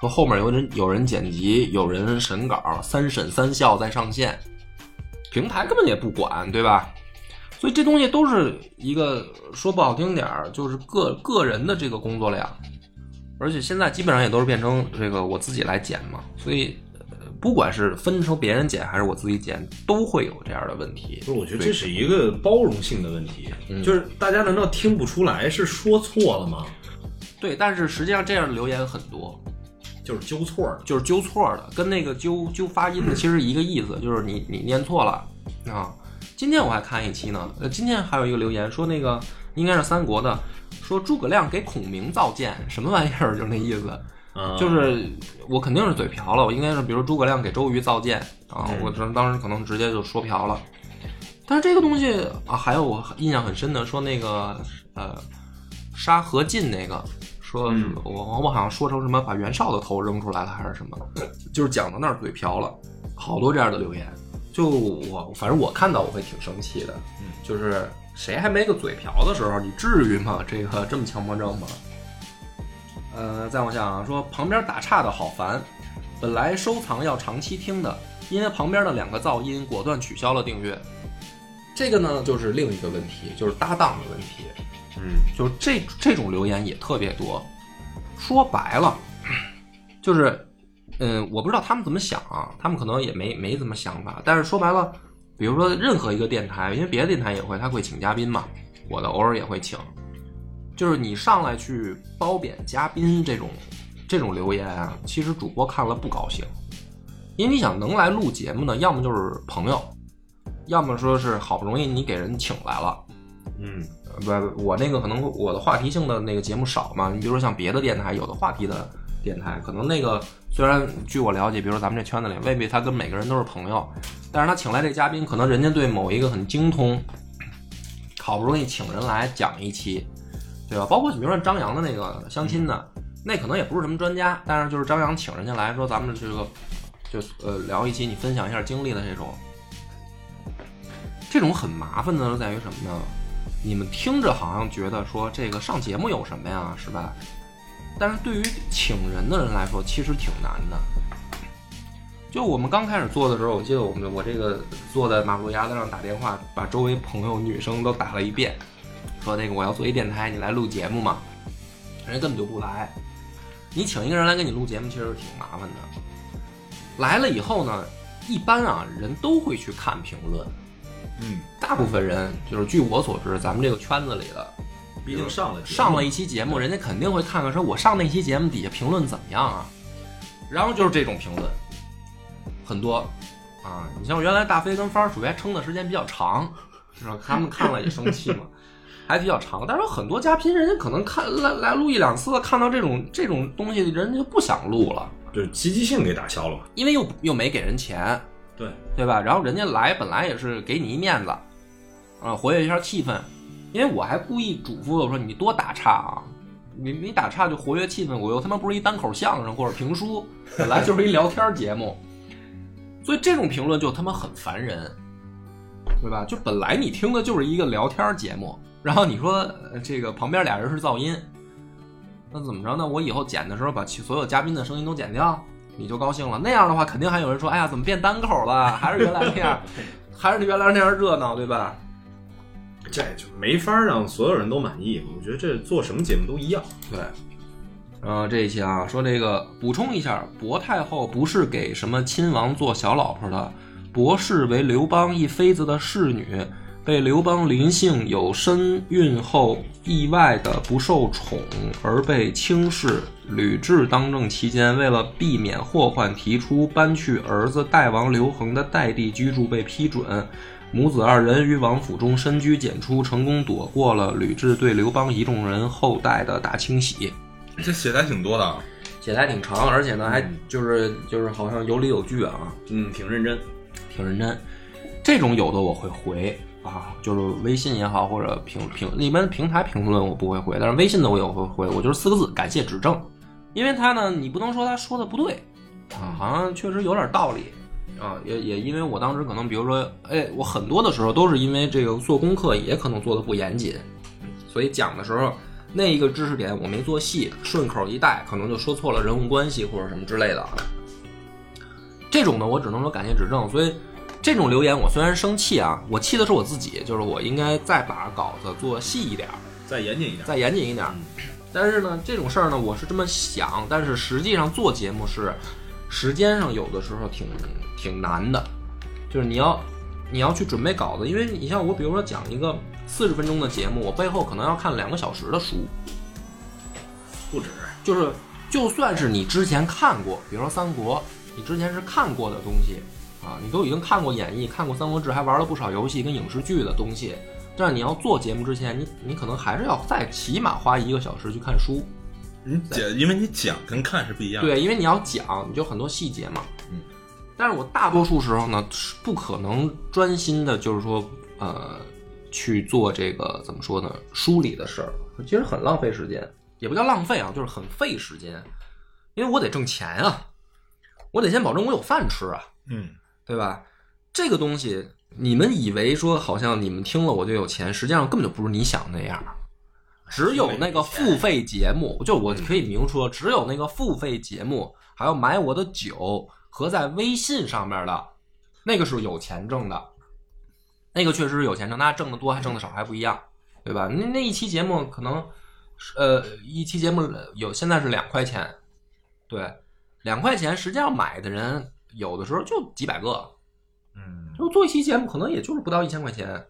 A: 说后面有人有人剪辑，有人审稿，三审三校再上线，平台根本也不管，对吧？所以这东西都是一个说不好听点儿，就是个个人的这个工作量，而且现在基本上也都是变成这个我自己来剪嘛，所以不管是分成别人剪还是我自己剪，都会有这样的问题。
B: 不是，我觉得这是一个包容性的问题，
A: 嗯
B: 就是大家难道听不出来是说错了吗？
A: 对，但是实际上这样的留言很多，
B: 就是纠错的，
A: 就是纠错的，跟那个纠纠发音的其实一个意思，就是你你念错了啊。今天我还看一期呢，呃，今天还有一个留言说那个应该是三国的，说诸葛亮给孔明造剑，什么玩意儿？就是那意思，
B: 啊
A: 就是我肯定是嘴瓢了，我应该是比如诸葛亮给周瑜造箭啊，
B: 嗯
A: 我当当时可能直接就说瓢了。但是这个东西啊，还有我印象很深的，说那个呃杀何进那个，说
B: 嗯
A: 我我好像说成什么把袁绍的头扔出来了还是什么，*laughs* 就是讲到那儿嘴瓢了，好多这样的留言。就我反正我看到我会挺生气的，
B: 嗯，
A: 就是谁还没个嘴瓢的时候，你至于吗？这个这么强迫症吗？呃，再往下啊，说旁边打岔的好烦，本来收藏要长期听的，因为旁边的两个噪音，果断取消了订阅。这个呢，就是另一个问题，就是搭档的问题。
B: 嗯，
A: 就是这这种留言也特别多。说白了，就是，嗯，我不知道他们怎么想啊，他们可能也没没怎么想法。但是说白了，比如说任何一个电台，因为别的电台也会，他会请嘉宾嘛，我的偶尔也会请。就是你上来去褒贬嘉宾这种这种留言啊，其实主播看了不高兴，因为你想能来录节目呢，要么就是朋友，要么说是好不容易你给人请来了。
B: 嗯，
A: 不，我那个可能我的话题性的那个节目少嘛。你比如说像别的电台有的话题的电台，可能那个虽然据我了解，比如说咱们这圈子里未必他跟每个人都是朋友，但是他请来这嘉宾，可能人家对某一个很精通，好不容易请人来讲一期，对吧？包括你比如说张扬的那个相亲的，那可能也不是什么专家，但是就是张扬请人家来说，咱们这个就呃聊一期，你分享一下经历的这种。这种很麻烦的在于什么呢？你们听着好像觉得说这个上节目有什么呀，是吧？但是对于请人的人来说，其实挺难的。就我们刚开始做的时候，我记得我们我这个坐在马路牙子上打电话，把周围朋友女生都打了一遍，说那个我要做一电台，你来录节目嘛？人家根本就不来。你请一个人来给你录节目，其实挺麻烦的。来了以后呢，一般啊人都会去看评论。
B: 嗯，
A: 大部分人就是据我所知，咱们这个圈子里的，
B: 毕竟上了
A: 上了一期节目，人家肯定会看看说，我上那期节目底下评论怎么样啊？然后就是这种评论很多啊，你像原来大飞跟帆儿属于还撑的时间比较长，是吧？他们看了也生气嘛，还比较长。但是有很多嘉宾，人家可能看来来录一两次，看到这种这种东西，人家就不想录了，
B: 就是积极性给打消了嘛。
A: 因为又又没给人钱，
B: 对，
A: 对吧？然后人家来本来也是给你一面子，啊，活跃一下气氛。因为我还故意嘱咐我说你多打岔啊，你你打岔就活跃气氛。我又他妈不是一单口相声或者评书，本来就是一聊天节目，所以这种评论就他妈很烦人，对吧？就本来你听的就是一个聊天节目，然后你说呃这个旁边俩人是噪音，那怎么着呢？我以后剪的时候把所有嘉宾的声音都剪掉，你就高兴了。那样的话，肯定还有人说，哎呀，怎么变单口了？还是原来那样，还是原来那样热闹，对吧？
B: 这就没法让所有人都满意。我觉得这做什么节目都一样。
A: 对，然后，这一期啊，说这个补充一下，薄太后不是给什么亲王做小老婆的，薄氏为刘邦一妃子的侍女，被刘邦临幸有身孕后意外的不受宠而被轻视。吕雉当政期间，为了避免祸患，提出搬去儿子代王刘恒的代地居住，被批准。母子二人于王府中深居简出，成功躲过了吕雉对刘邦一众人后代的大清洗。
C: 这写的还挺多的啊。
A: 写的还挺长，而且呢，还就是就是好像有理有据啊，
B: 嗯，挺认真。
A: 挺认真。这种有的我会回啊，就是微信也好，或者评评一般平台评论我不会回，但是微信的我也会回，我就是四个字感谢指正，因为他呢，你不能说他说的不对啊，好像确实有点道理啊，也也因为我当时可能比如说，哎，我很多的时候都是因为这个做功课也可能做的不严谨，所以讲的时候那一个知识点我没做细，顺口一带，可能就说错了人物关系或者什么之类的啊。这种呢，我只能说感谢指正。所以这种留言我虽然生气啊，我气的是我自己，就是我应该再把稿子做细一点儿，
B: 再严谨一点。
A: 再严谨一点儿。但是呢，这种事儿呢，我是这么想，但是实际上做节目是时间上有的时候挺挺难的，就是你要你要去准备稿子，因为你像我，比如说讲一个四十分钟的节目，我背后可能要看两个小时的书，
B: 不止。
A: 就是就算是你之前看过，比如说《三国》，你之前是看过的东西啊，你都已经看过演义，看过《三国志》，还玩了不少游戏跟影视剧的东西。但是你要做节目之前，你你可能还是要再起码花一个小时去看书，
C: 你讲，因为你讲跟看是不一样的。
A: 对，因为你要讲，你就很多细节嘛。
B: 嗯。
A: 但是我大多数时候呢，是不可能专心的，就是说，呃，去做这个怎么说呢，梳理的事儿，其实很浪费时间，也不叫浪费啊，就是很费时间，因为我得挣钱啊，我得先保证我有饭吃啊，
C: 嗯，
A: 对吧？这个东西，你们以为说好像你们听了我就有钱，实际上根本就不是你想那样。只有那个付费节目，就我可以明说，只有那个付费节目，还要买我的酒和在微信上面的，那个是有钱挣的，那个确实是有钱挣，那挣的多还挣的少还不一样，对吧？那那一期节目可能，呃，一期节目有现在是两块钱，对，两块钱，实际上买的人有的时候就几百个，
C: 嗯，
A: 就做一期节目可能也就是不到一千块钱，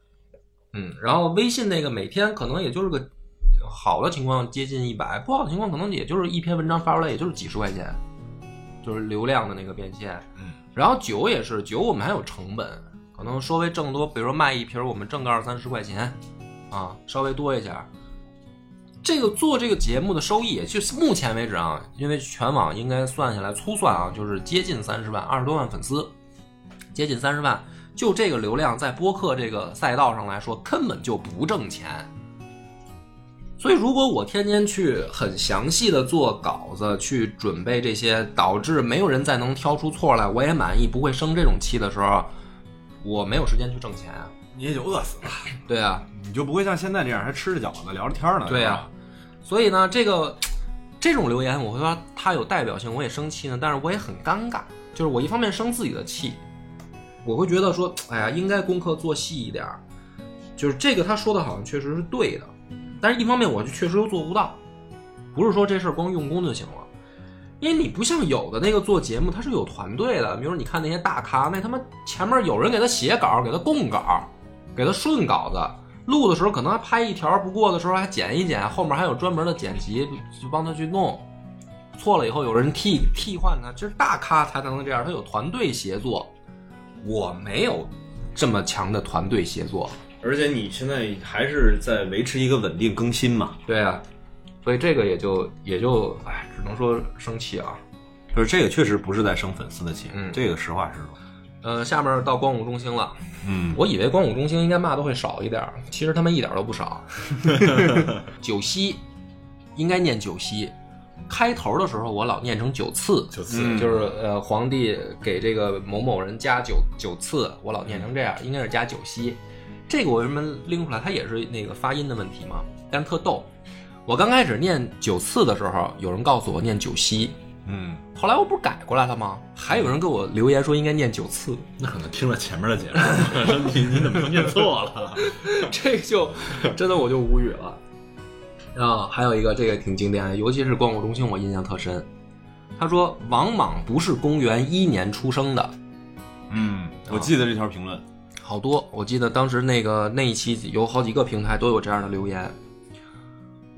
A: 嗯，然后微信那个每天可能也就是个好的情况接近一百，不好的情况可能也就是一篇文章发出来也就是几十块钱，就是流量的那个变现，
C: 嗯，
A: 然后酒也是酒，我们还有成本，可能稍微挣多，比如说卖一瓶，我们挣个二三十块钱，啊，稍微多一下。这个做这个节目的收益，就是目前为止啊，因为全网应该算下来粗算啊，就是接近三十万，二十多万粉丝，接近三十万。就这个流量，在播客这个赛道上来说，根本就不挣钱。所以，如果我天天去很详细的做稿子，去准备这些，导致没有人再能挑出错来，我也满意，不会生这种气的时候，我没有时间去挣钱。
B: 你也就饿死了。
A: 对啊，
B: 你就不会像现在这样还吃着饺子聊着天呢。
A: 对呀、所以呢，这个这种留言，我会说它有代表性，我也生气呢，但是我也很尴尬，就是我一方面生自己的气，我会觉得说，哎呀，应该功课做细一点，就是这个他说的好像确实是对的，但是一方面我就确实又做不到，不是说这事儿光用功就行了。因为你不像有的那个做节目，他是有团队的。比如你看那些大咖，那他妈前面有人给他写稿，给他供稿，给他顺稿子，录的时候可能还拍一条不过的时候还剪一剪，后面还有专门的剪辑就帮他去弄。错了以后有人替替换他，就是大咖才能这样，他有团队协作。我没有这么强的团队协作，
B: 而且你现在还是在维持一个稳定更新嘛。
A: 对啊，所以这个也就也就哎，只能说生气啊。
B: 就是这个确实不是在生粉丝的气，
A: 嗯
B: 这个实话实说。
A: 呃，下面到光武中兴了。
B: 嗯，
A: 我以为光武中兴应该骂的会少一点儿，其实他们一点都不少。*laughs* 九溪应该念九溪，开头的时候我老念成九次，
C: 九次
B: 嗯
A: 就是呃皇帝给这个某某人加九九次，我老念成这样，应该是加九溪。这个我为什么拎出来？它也是那个发音的问题嘛，但是特逗。我刚开始念九次的时候，有人告诉我念九溪，
B: 嗯，
A: 后来我不是改过来了吗？还有人给我留言说应该念九次，
C: 那可能听了前面的节目，说你你怎么都念错了？*laughs*
A: 这就真的我就无语了。啊，还有一个这个挺经典的，尤其是光谷中心，我印象特深。他说王莽不是公元一年出生的，
B: 嗯，我记得这条评论。
A: 好多，我记得当时那个那一期有好几个平台都有这样的留言。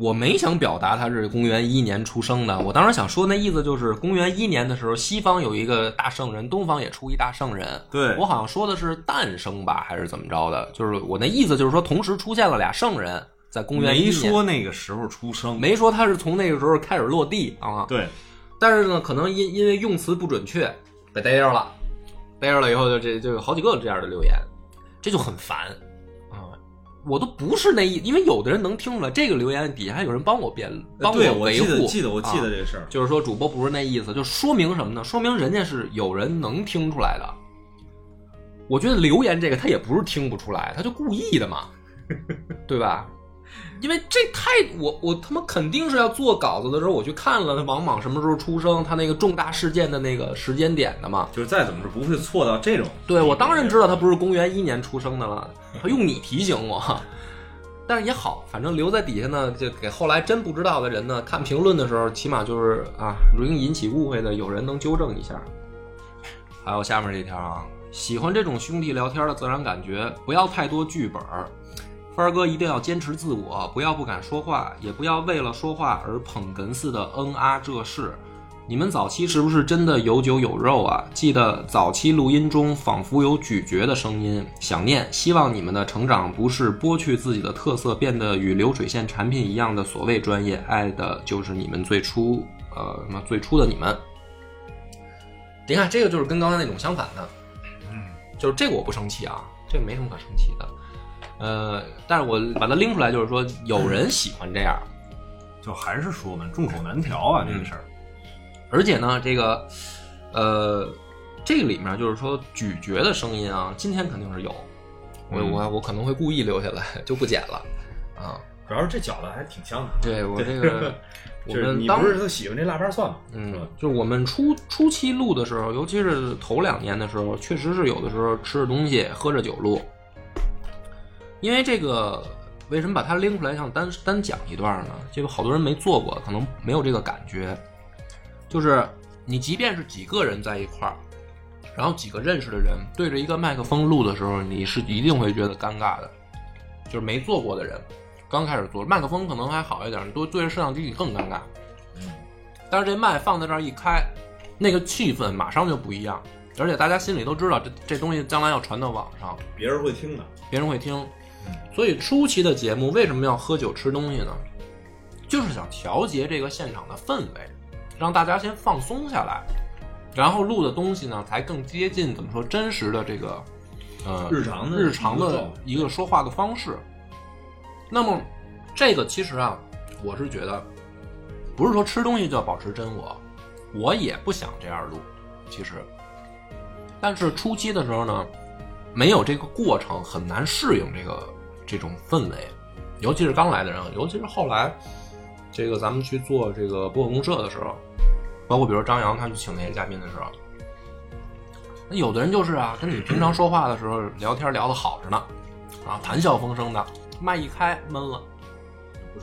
A: 我没想表达他是公元一年出生的，我当时想说那意思就是公元一年的时候，西方有一个大圣人，东方也出一大圣人。
B: 对
A: 我好像说的是诞生吧，还是怎么着的？就是我那意思就是说，同时出现了俩圣人，在公元一
B: 没说那个时候出生，
A: 没说他是从那个时候开始落地啊。
B: 对，
A: 但是呢，可能因因为用词不准确，被逮着了，逮着了以后就这就有好几个这样的留言，这就很烦啊！我都不是那意，因为有的人能听出来，这个留言底下还有人帮我辩，帮
B: 我
A: 维护，
B: 记得记得我记得
A: 啊
B: 这事儿。
A: 就是说主播不是那意思，就说明什么呢？说明人家是有人能听出来的。我觉得留言这个他也不是听不出来，他就故意的嘛，对吧？因为这太我我他妈肯定是要做稿子的时候，我去看了王莽什么时候出生，他那个重大事件的那个时间点的嘛。
B: 就是再怎么是不会错到这种。
A: 对我当然知道他不是公元一年出生的了，他用你提醒我。但是也好，反正留在底下呢，就给后来真不知道的人呢看评论的时候，起码就是啊，容易引起误会的，有人能纠正一下。还有下面这条啊，喜欢这种兄弟聊天的自然感觉，不要太多剧本儿。帆儿哥一定要坚持自我，不要不敢说话，也不要为了说话而捧哏似的嗯啊这事。你们早期是不是真的有酒有肉啊？记得早期录音中仿佛有咀嚼的声音，想念。希望你们的成长不是剥去自己的特色，变得与流水线产品一样的所谓专业。爱的就是你们最初，呃，什么最初的你们。你看，这个就是跟刚才那种相反的，嗯，就是这个我不生气啊，这个没什么可生气的。呃，但是我把它拎出来，就是说有人喜欢这样，
B: 就还是说嘛，众口难调啊，这个事儿。
A: 而且呢，这个，呃，这个里面就是说咀嚼的声音啊，今天肯定是有，我
B: 嗯
A: 我我可能会故意留下来，就不剪了啊。
B: 主要是这饺子还挺香的。
A: 对我这个，*laughs* 我
B: 就是
A: 们当
B: 你不是喜欢这腊八蒜吗？是
A: 嗯？，就是我们初初期录的时候，尤其是头两年的时候，确实是有的时候吃着东西喝着酒录，因为这个为什么把它拎出来想单单讲一段呢？这个好多人没做过，可能没有这个感觉。就是你即便是几个人在一块儿，然后几个认识的人对着一个麦克风录的时候，你是一定会觉得尴尬的。就是没做过的人，刚开始做麦克风可能还好一点，你多对着摄像机你更尴尬。但是这麦放在这儿一开，那个气氛马上就不一样，而且大家心里都知道这这东西将来要传到网上，
B: 别人会听的。
A: 别人会听。所以初期的节目为什么要喝酒吃东西呢？就是想调节这个现场的氛围，让大家先放松下来，然后录的东西呢才更接近怎么说真实的这个呃
B: 日常的
A: 日常的一个说话的方式。那么这个其实啊，我是觉得不是说吃东西就要保持真我，我也不想这样录，其实，但是初期的时候呢，没有这个过程很难适应这个这种氛围，尤其是刚来的人，尤其是后来这个咱们去做这个播客公社的时候，包括比如张扬他去请那些嘉宾的时候，那有的人就是啊，跟你平常说话的时候聊天聊得好着呢，啊，谈笑风生的，麦一开闷了。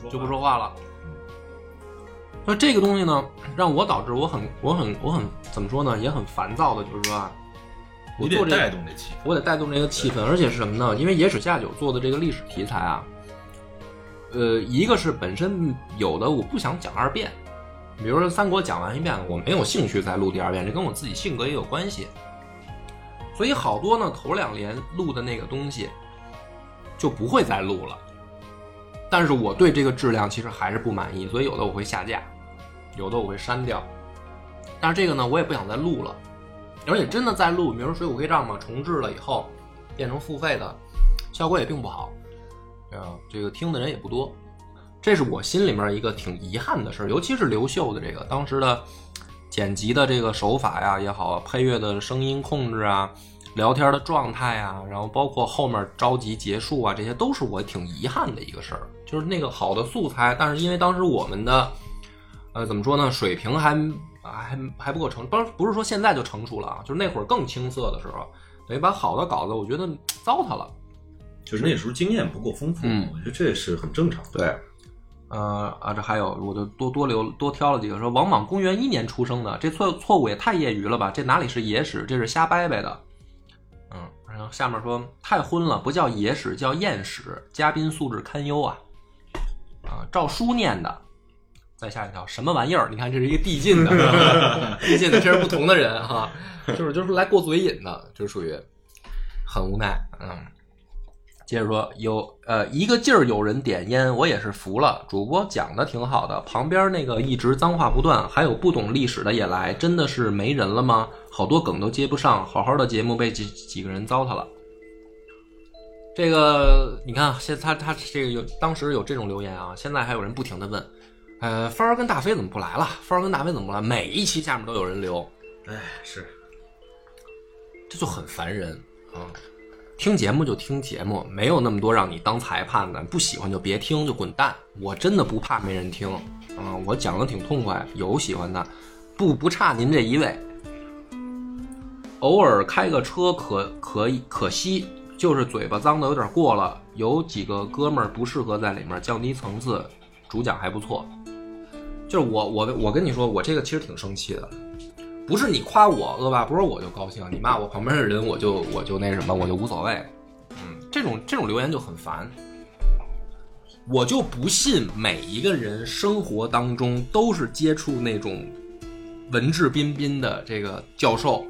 A: 就不说话了。那这个东西呢，让我导致我很我很我很怎么说呢，也很烦躁的，就是说啊，我
C: 得
A: 做这个
C: 带动这气氛。
A: 我得带动这个气氛，而且是什么呢？因为野史下酒做的这个历史题材啊，呃，一个是本身有的我不想讲二遍，比如说三国讲完一遍，我没有兴趣再录第二遍，这跟我自己性格也有关系。所以好多呢，头两年录的那个东西就不会再录了。但是我对这个质量其实还是不满意，所以有的我会下架，有的我会删掉。但是这个呢，我也不想再录了，而且真的在录，比如《水浒黑账》嘛，重置了以后变成付费的，效果也并不好，啊，这个听的人也不多，这是我心里面一个挺遗憾的事儿。尤其是刘秀的这个当时的剪辑的这个手法呀也好，配乐的声音控制啊，聊天的状态啊，然后包括后面着急结束啊，这些都是我挺遗憾的一个事儿。就是那个好的素材，但是因为当时我们的，呃，怎么说呢，水平还还还不够成，不是不是说现在就成熟了啊，就是那会儿更青涩的时候，等于把好的稿子，我觉得糟蹋了。
B: 就是那时候经验不够丰富，
A: 嗯
B: 我觉得这是很正常的。
A: 对，呃啊，这还有，我就多多留多挑了几个，说王莽公元一年出生的，这错错误也太业余了吧？这哪里是野史，这是瞎掰掰的。嗯，然后下面说太昏了，不叫野史，叫艳史，嘉宾素质堪忧啊。啊，照书念的。再下一条什么玩意儿？你看，这是一个递进的，*laughs* 递进的，这是不同的人哈，就是就是来过嘴瘾的，就是属于很无奈。嗯，接着说有呃一个劲儿有人点烟，我也是服了。主播讲的挺好的，旁边那个一直脏话不断，还有不懂历史的也来，真的是没人了吗？好多梗都接不上，好好的节目被几几个人糟蹋了。这个你看，现他他这个有当时有这种留言啊，现在还有人不停的问，呃，帆儿跟大飞怎么不来了？帆儿跟大飞怎么不来？每一期下面都有人留，
B: 哎，是
A: 这就很烦人啊！听节目就听节目，没有那么多让你当裁判的，不喜欢就别听，就滚蛋！我真的不怕没人听啊！我讲的挺痛快，有喜欢的，不不差您这一位。偶尔开个车可可以，可惜就是嘴巴脏的有点过了，有几个哥们儿不适合在里面，降低层次。主讲还不错，就是我我我跟你说，我这个其实挺生气的，不是你夸我恶霸不是我就高兴，你骂我旁边的人我就我就那什么我就无所谓，嗯，这种这种留言就很烦。我就不信每一个人生活当中都是接触那种文质彬彬的这个教授，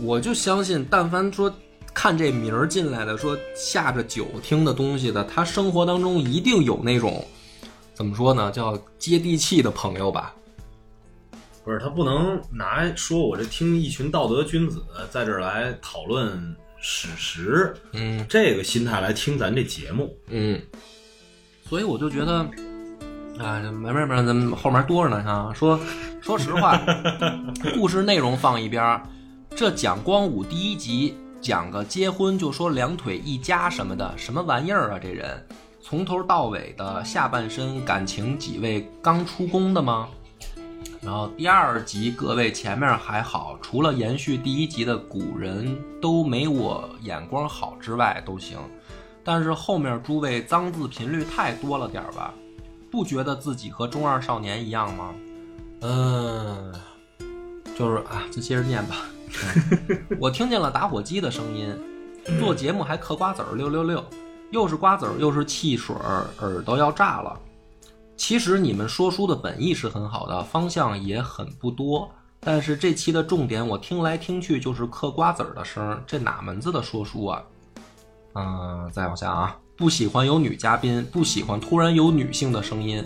A: 我就相信，但凡说看这名儿进来的，说下着酒听的东西的，他生活当中一定有那种怎么说呢，叫接地气的朋友吧。
B: 不是他不能拿说我这听一群道德君子在这儿来讨论史实，
A: 嗯
B: 这个心态来听咱这节目，
A: 嗯，所以我就觉得，啊，没没没，咱们后面多着呢啊。说说实话，故事内容放一边儿，这讲光武第一集讲个结婚就说两腿一夹什么的，什么玩意儿啊？这人从头到尾的下半身感情，几位刚出宫的吗？然后第二集各位前面还好，除了延续第一集的古人都没我眼光好之外都行，但是后面诸位脏字频率太多了点儿吧？不觉得自己和中二少年一样吗？嗯，就是啊，就接着念吧。*laughs* 我听见了打火机的声音，做节目还嗑瓜子儿六六六，又是瓜子儿又是汽水儿，耳朵要炸了。其实你们说书的本意是很好的，方向也很不多，但是这期的重点我听来听去就是嗑瓜子儿的声儿，这哪门子的说书啊？嗯、再往下啊，不喜欢有女嘉宾，不喜欢突然有女性的声音。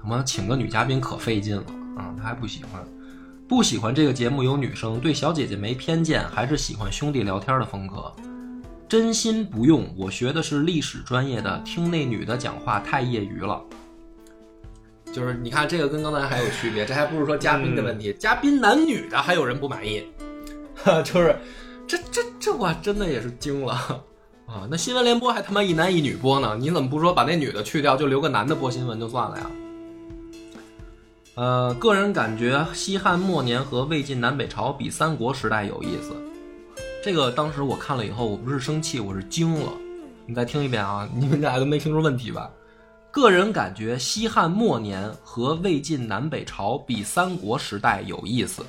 A: 什么请个女嘉宾可费劲了啊，他还不喜欢，不喜欢这个节目有女生，对小姐姐没偏见，还是喜欢兄弟聊天的风格。真心不用，我学的是历史专业的，听那女的讲话太业余了。就是你看这个跟刚才还有区别，这还不是说嘉宾的问题，嘉宾男女的还有人不满意，*laughs* 就是这这这我真的也是惊了 *laughs* 啊！那新闻联播还他妈一男一女播呢，你怎么不说把那女的去掉，就留个男的播新闻就算了呀？呃，个人感觉西汉末年和魏晋南北朝比三国时代有意思。这个当时我看了以后，我不是生气，我是惊了。你再听一遍啊，你们俩都没听出问题吧？个人感觉西汉末年和魏晋南北朝比三国时代有意思。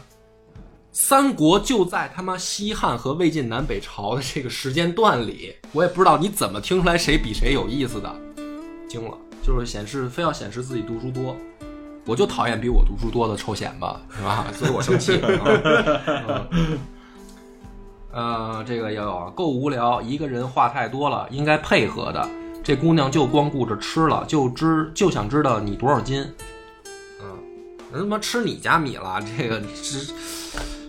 A: 三国就在他妈西汉和魏晋南北朝的这个时间段里，我也不知道你怎么听出来谁比谁有意思的，惊了，就是显示非要显示自己读书多，我就讨厌比我读书多的臭显摆，是吧？所以我生气。啊 *laughs* 呃，这个也有啊，够无聊，一个人话太多了，应该配合的。这姑娘就光顾着吃了，就知就想知道你多少斤。嗯，人他妈吃你家米了，这个是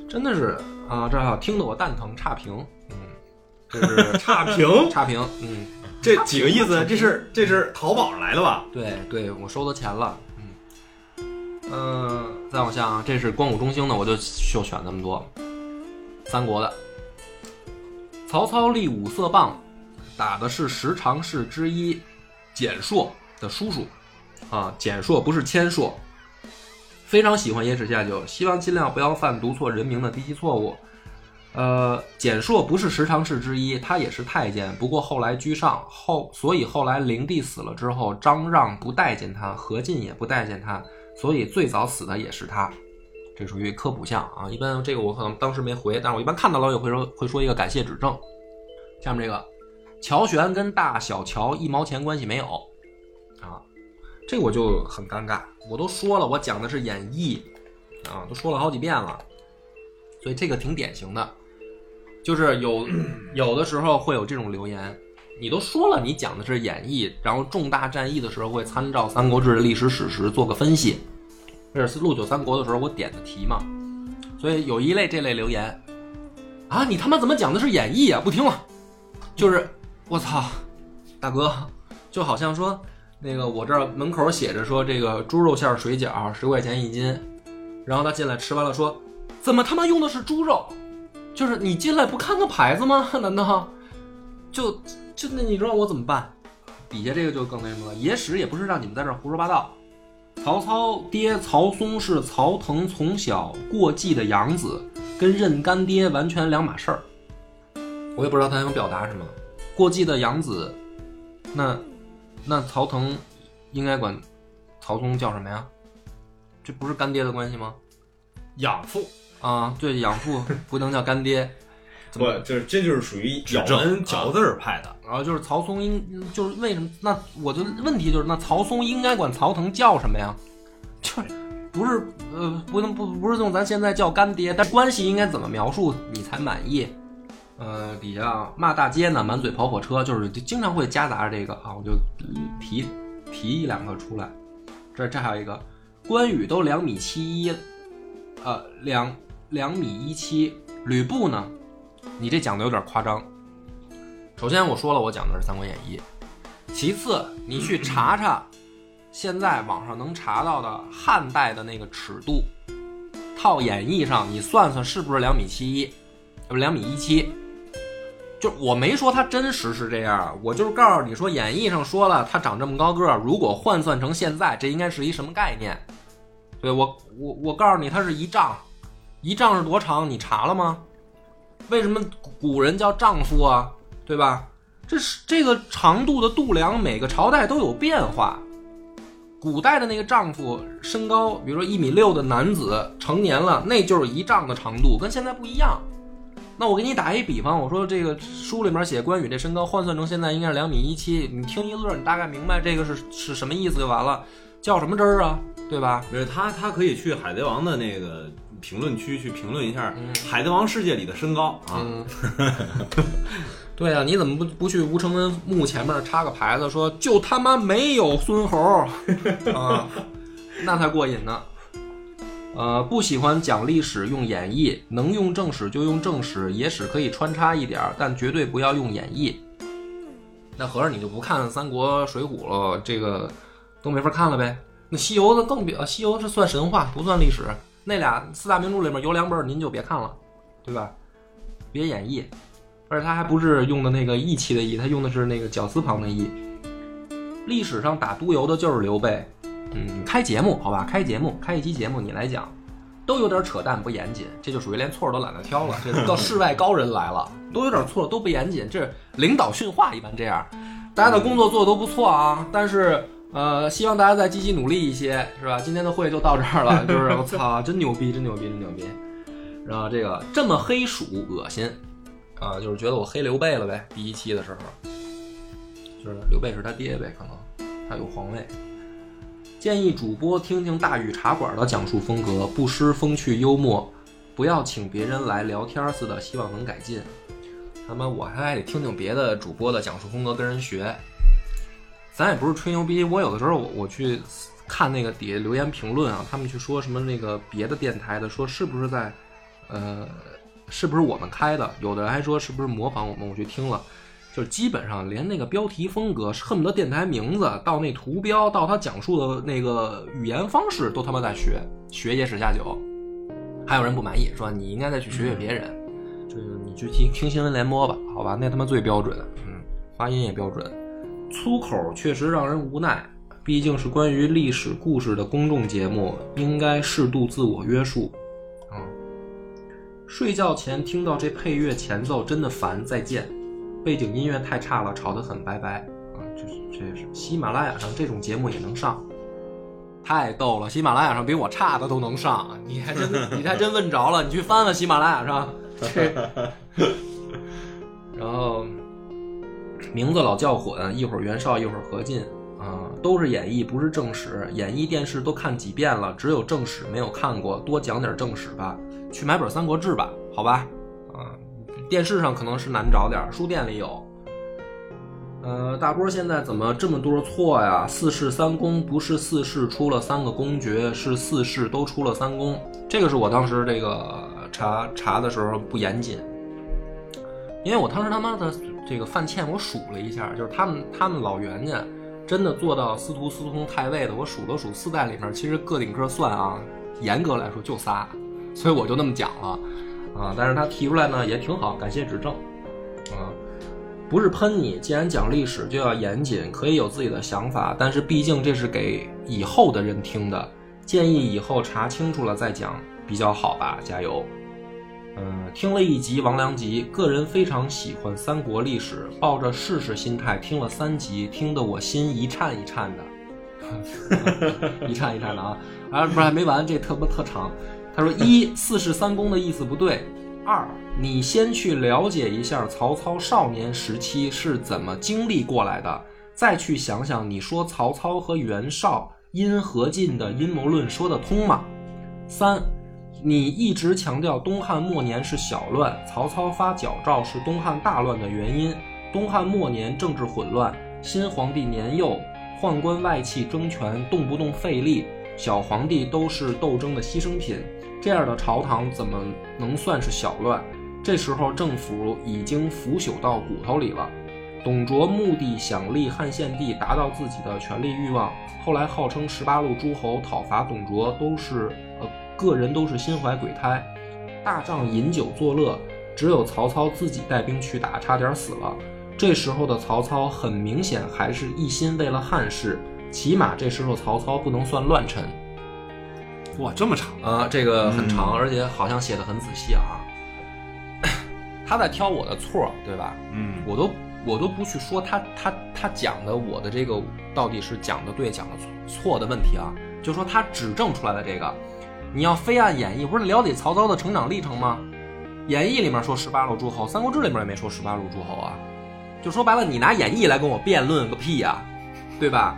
A: 真的是啊，这好听得我蛋疼，差评。嗯，这是
B: 差评，*laughs*
A: 差评。嗯，
B: 这几个意思？这是这是淘宝上来的吧？
A: 对对，我收的钱了。嗯，呃，再往下啊，这是光谷中兴的，我就就选那么多。三国的，曹操立五色棒，打的是十常侍之一简硕的叔叔啊，简硕不是谦硕。非常喜欢野史下酒，希望尽量不要犯读错人名的低级错误。呃，简硕不是十常侍之一，他也是太监，不过后来居上，后所以后来灵帝死了之后，张让不待见他，何进也不待见他，所以最早死的也是他。这属于科普项啊，一般这个我可能当时没回，但是我一般看到了也会说会说一个感谢指正。下面这个乔玄跟大小乔一毛钱关系没有啊，这我就很尴尬，我都说了我讲的是演绎啊，都说了好几遍了，所以这个挺典型的，就是有有的时候会有这种留言，你都说了你讲的是演绎，然后重大战役的时候会参照《三国志》的历史史实做个分析。这是录九三国的时候我点的题嘛，所以有一类这类留言，啊，你他妈怎么讲的是演绎啊？不听了，就是我操，大哥，就好像说那个我这儿门口写着说这个猪肉馅水饺十块钱一斤，然后他进来吃完了说，怎么他妈用的是猪肉？就是你进来不看看牌子吗？难道就就那你知道我怎么办？底下这个就更那什么了，野史也不是让你们在这儿胡说八道。曹操爹曹嵩是曹腾从小过继的养子，跟认干爹完全两码事儿。我也不知道他想表达什么。过继的养子，那那曹腾应该管曹嵩叫什么呀？这不是干爹的关系吗？
B: 养父，
A: 啊，对，养父不能叫干爹。怎么
B: 不，就是这就是属于咬
C: 正
B: 文嚼字儿派的。
A: 然后就是曹嵩应就是为什么？那我就问题就是，那曹嵩应该管曹腾叫什么呀？就是不是呃，不能不不是用咱现在叫干爹，但关系应该怎么描述你才满意？呃，底下骂大街呢，满嘴跑火车，就是就经常会夹杂着这个啊，我就嗯提提一两个出来。这这还有一个，关羽都两米七一，呃，两两米一七，吕布呢？你这讲的有点夸张。首先我说了，我讲的是《三国演义》。其次，你去查查，现在网上能查到的汉代的那个尺度，套演义上，你算算是不是两米七一，不两米一七？就我没说它真实是这样，我就是告诉你说，演义上说了，他长这么高个儿，如果换算成现在，这应该是一什么概念？对我我我告诉你，它是一丈，一丈是多长？你查了吗？为什么古人叫丈夫啊？对吧？这是这个长度的度量，每个朝代都有变化。古代的那个丈夫身高，比如说一米六的男子成年了，那就是一丈的长度，跟现在不一样。那我给你打一比方，我说这个书里面写关羽这身高换算成现在应该是两米一七，你听一乐，你大概明白这个是是什么意思就完了，较什么真儿啊？对吧？
B: 不是他，他可以去海贼王的那个评论区去评论一下
A: 嗯
B: 海贼王世界里的身高啊。
A: 嗯，*laughs* 对啊，你怎么不不去吴承恩墓前面插个牌子说就他妈没有孙猴 *laughs* 啊？那才过瘾呢。呃，不喜欢讲历史用演绎，能用正史就用正史，野史可以穿插一点，但绝对不要用演绎。那合着你就不看三国、水浒了，这个都没法看了呗？那西游的更别，西游是算神话，不算历史。那俩四大名著里面有两本您就别看了，对吧？别演绎，而且他还不是用的那个义气的义，他用的是那个绞丝旁的义。历史上打督邮的就是刘备。嗯，开节目好吧，开节目，开一期节目你来讲，都有点扯淡不严谨，这就属于连错都懒得挑了。这到世外高人来了，都有点错，都不严谨，这领导训话一般这样。大家的工作做的都不错啊，但是呃，希望大家再积极努力一些，是吧？今天的会就到这儿了，*laughs* 就是我操，真牛逼，真牛逼，真牛逼。然后这个这么黑鼠恶心啊，就是觉得我黑刘备了呗。第一期的时候，就是刘备是他爹呗，可能他有皇位。建议主播听听大禹茶馆的讲述风格，不失风趣幽默，不要请别人来聊天似的，希望能改进。他妈，我还得听听别的主播的讲述风格，跟人学。咱也不是吹牛逼，我有的时候我我去看那个底下留言评论啊，他们去说什么那个别的电台的，说是不是在，呃，是不是我们开的？有的人还说是不是模仿我们？我去听了。就是基本上连那个标题风格，恨不得电台名字到那图标，到他讲述的那个语言方式，都他妈在学学野史下酒。还有人不满意，说你应该再去学学别人，就是你去听听新闻联播吧，好吧，那他妈最标准，嗯，发音也标准。粗口确实让人无奈，毕竟是关于历史故事的公众节目，应该适度自我约束。嗯，睡觉前听到这配乐前奏真的烦，再见。背景音乐太差了，吵得很拜拜啊！这是这是喜马拉雅上这种节目也能上，太逗了！喜马拉雅上比我差的都能上，你还真你还真问着了，你去翻翻喜马拉雅上。*laughs* *laughs* 然后名字老叫混，一会儿袁绍，一会儿何进啊，都是演绎，不是正史。演绎电视都看几遍了，只有正史没有看过，多讲点正史吧。去买本《三国志》吧，好吧？啊。电视上可能是难找点书店里有。呃，大波现在怎么这么多错呀？四世三公不是四世出了三个公爵，是四世都出了三公。这个是我当时这个查查的时候不严谨，因为我当时他妈的这个犯欠，我数了一下，就是他们他们老袁家真的做到司徒、司空、太尉的，我数了数四代里面，其实个顶个算啊，严格来说就仨，所以我就那么讲了。啊，但是他提出来呢也挺好，感谢指正。啊，不是喷你，既然讲历史就要严谨，可以有自己的想法，但是毕竟这是给以后的人听的，建议以后查清楚了再讲比较好吧，加油。嗯，听了一集《王良吉》，个人非常喜欢三国历史，抱着试试心态听了三集，听得我心一颤一颤的，*laughs* 一颤一颤的啊！啊，不是还没完，这特不特长。他说：“ *laughs* 一四世三公的意思不对。二，你先去了解一下曹操少年时期是怎么经历过来的，再去想想你说曹操和袁绍因何进的阴谋论说得通吗？三，你一直强调东汉末年是小乱，曹操发矫诏是东汉大乱的原因。东汉末年政治混乱，新皇帝年幼，宦官外戚争权，动不动废立，小皇帝都是斗争的牺牲品。”这样的朝堂怎么能算是小乱？这时候政府已经腐朽到骨头里了。董卓目的想立汉献帝，达到自己的权力欲望。后来号称十八路诸侯讨伐董卓，都是个人都是心怀鬼胎。大仗饮酒作乐，只有曹操自己带兵去打，差点死了。这时候的曹操很明显还是一心为了汉室，起码这时候曹操不能算乱臣。
B: 哇，这么长
A: 啊！这个很长，而且好像写的很仔细啊。*coughs* 他在挑我的错，对吧？
B: 嗯，
A: 我都我都不去说他他他讲的我的这个到底是讲的对讲的错的问题啊，就说他指证出来的这个，你要非按演绎，不是了解曹操的成长历程吗？演义里面说十八路诸侯，三国志里面也没说十八路诸侯啊。就说白了，你拿演义来跟我辩论个屁呀，对吧？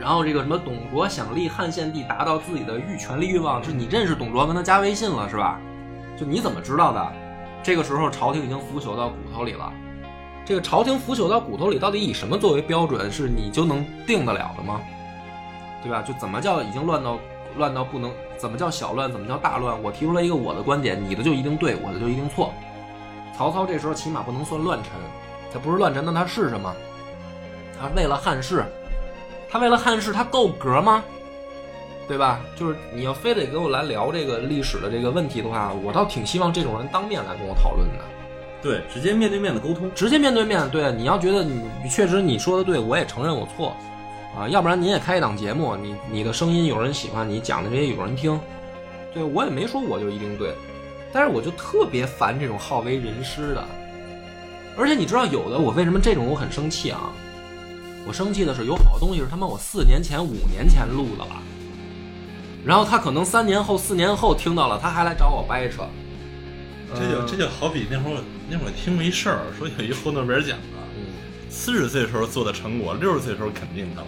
A: 然后这个什么董卓想立汉献帝，达到自己的欲权力欲望，是你认识董卓，跟他加微信了是吧？就你怎么知道的？这个时候朝廷已经腐朽到骨头里了，这个朝廷腐朽到骨头里，到底以什么作为标准，是你就能定得了的吗？对吧？就怎么叫已经乱到乱到不能？怎么叫小乱？怎么叫大乱？我提出来一个我的观点，你的就一定对，我的就一定错。曹操这时候起码不能算乱臣，他不是乱臣，那他是什么？他为了汉室，他为了汉室，他够格吗？对吧？就是你要非得跟我来聊这个历史的这个问题的话，我倒挺希望这种人当面来跟我讨论的。
B: 对，直接面对面的沟通，
A: 直接面对面。对，你要觉得你确实你说的对，我也承认我错，啊，要不然您也开一档节目，你你的声音有人喜欢，你讲的这些有人听，对我也没说我就一定对，但是我就特别烦这种好为人师的，而且你知道有的我为什么这种我很生气啊？我生气的是有好多东西是他妈我四年前五年前录的了。然后他可能三年后、四年后听到了，他还来找我掰扯。
C: 这就这就好比那会儿那会儿听过一事儿，说有一霍诺贝尔奖啊，四十岁时候做的成果，六十岁时候肯定的了。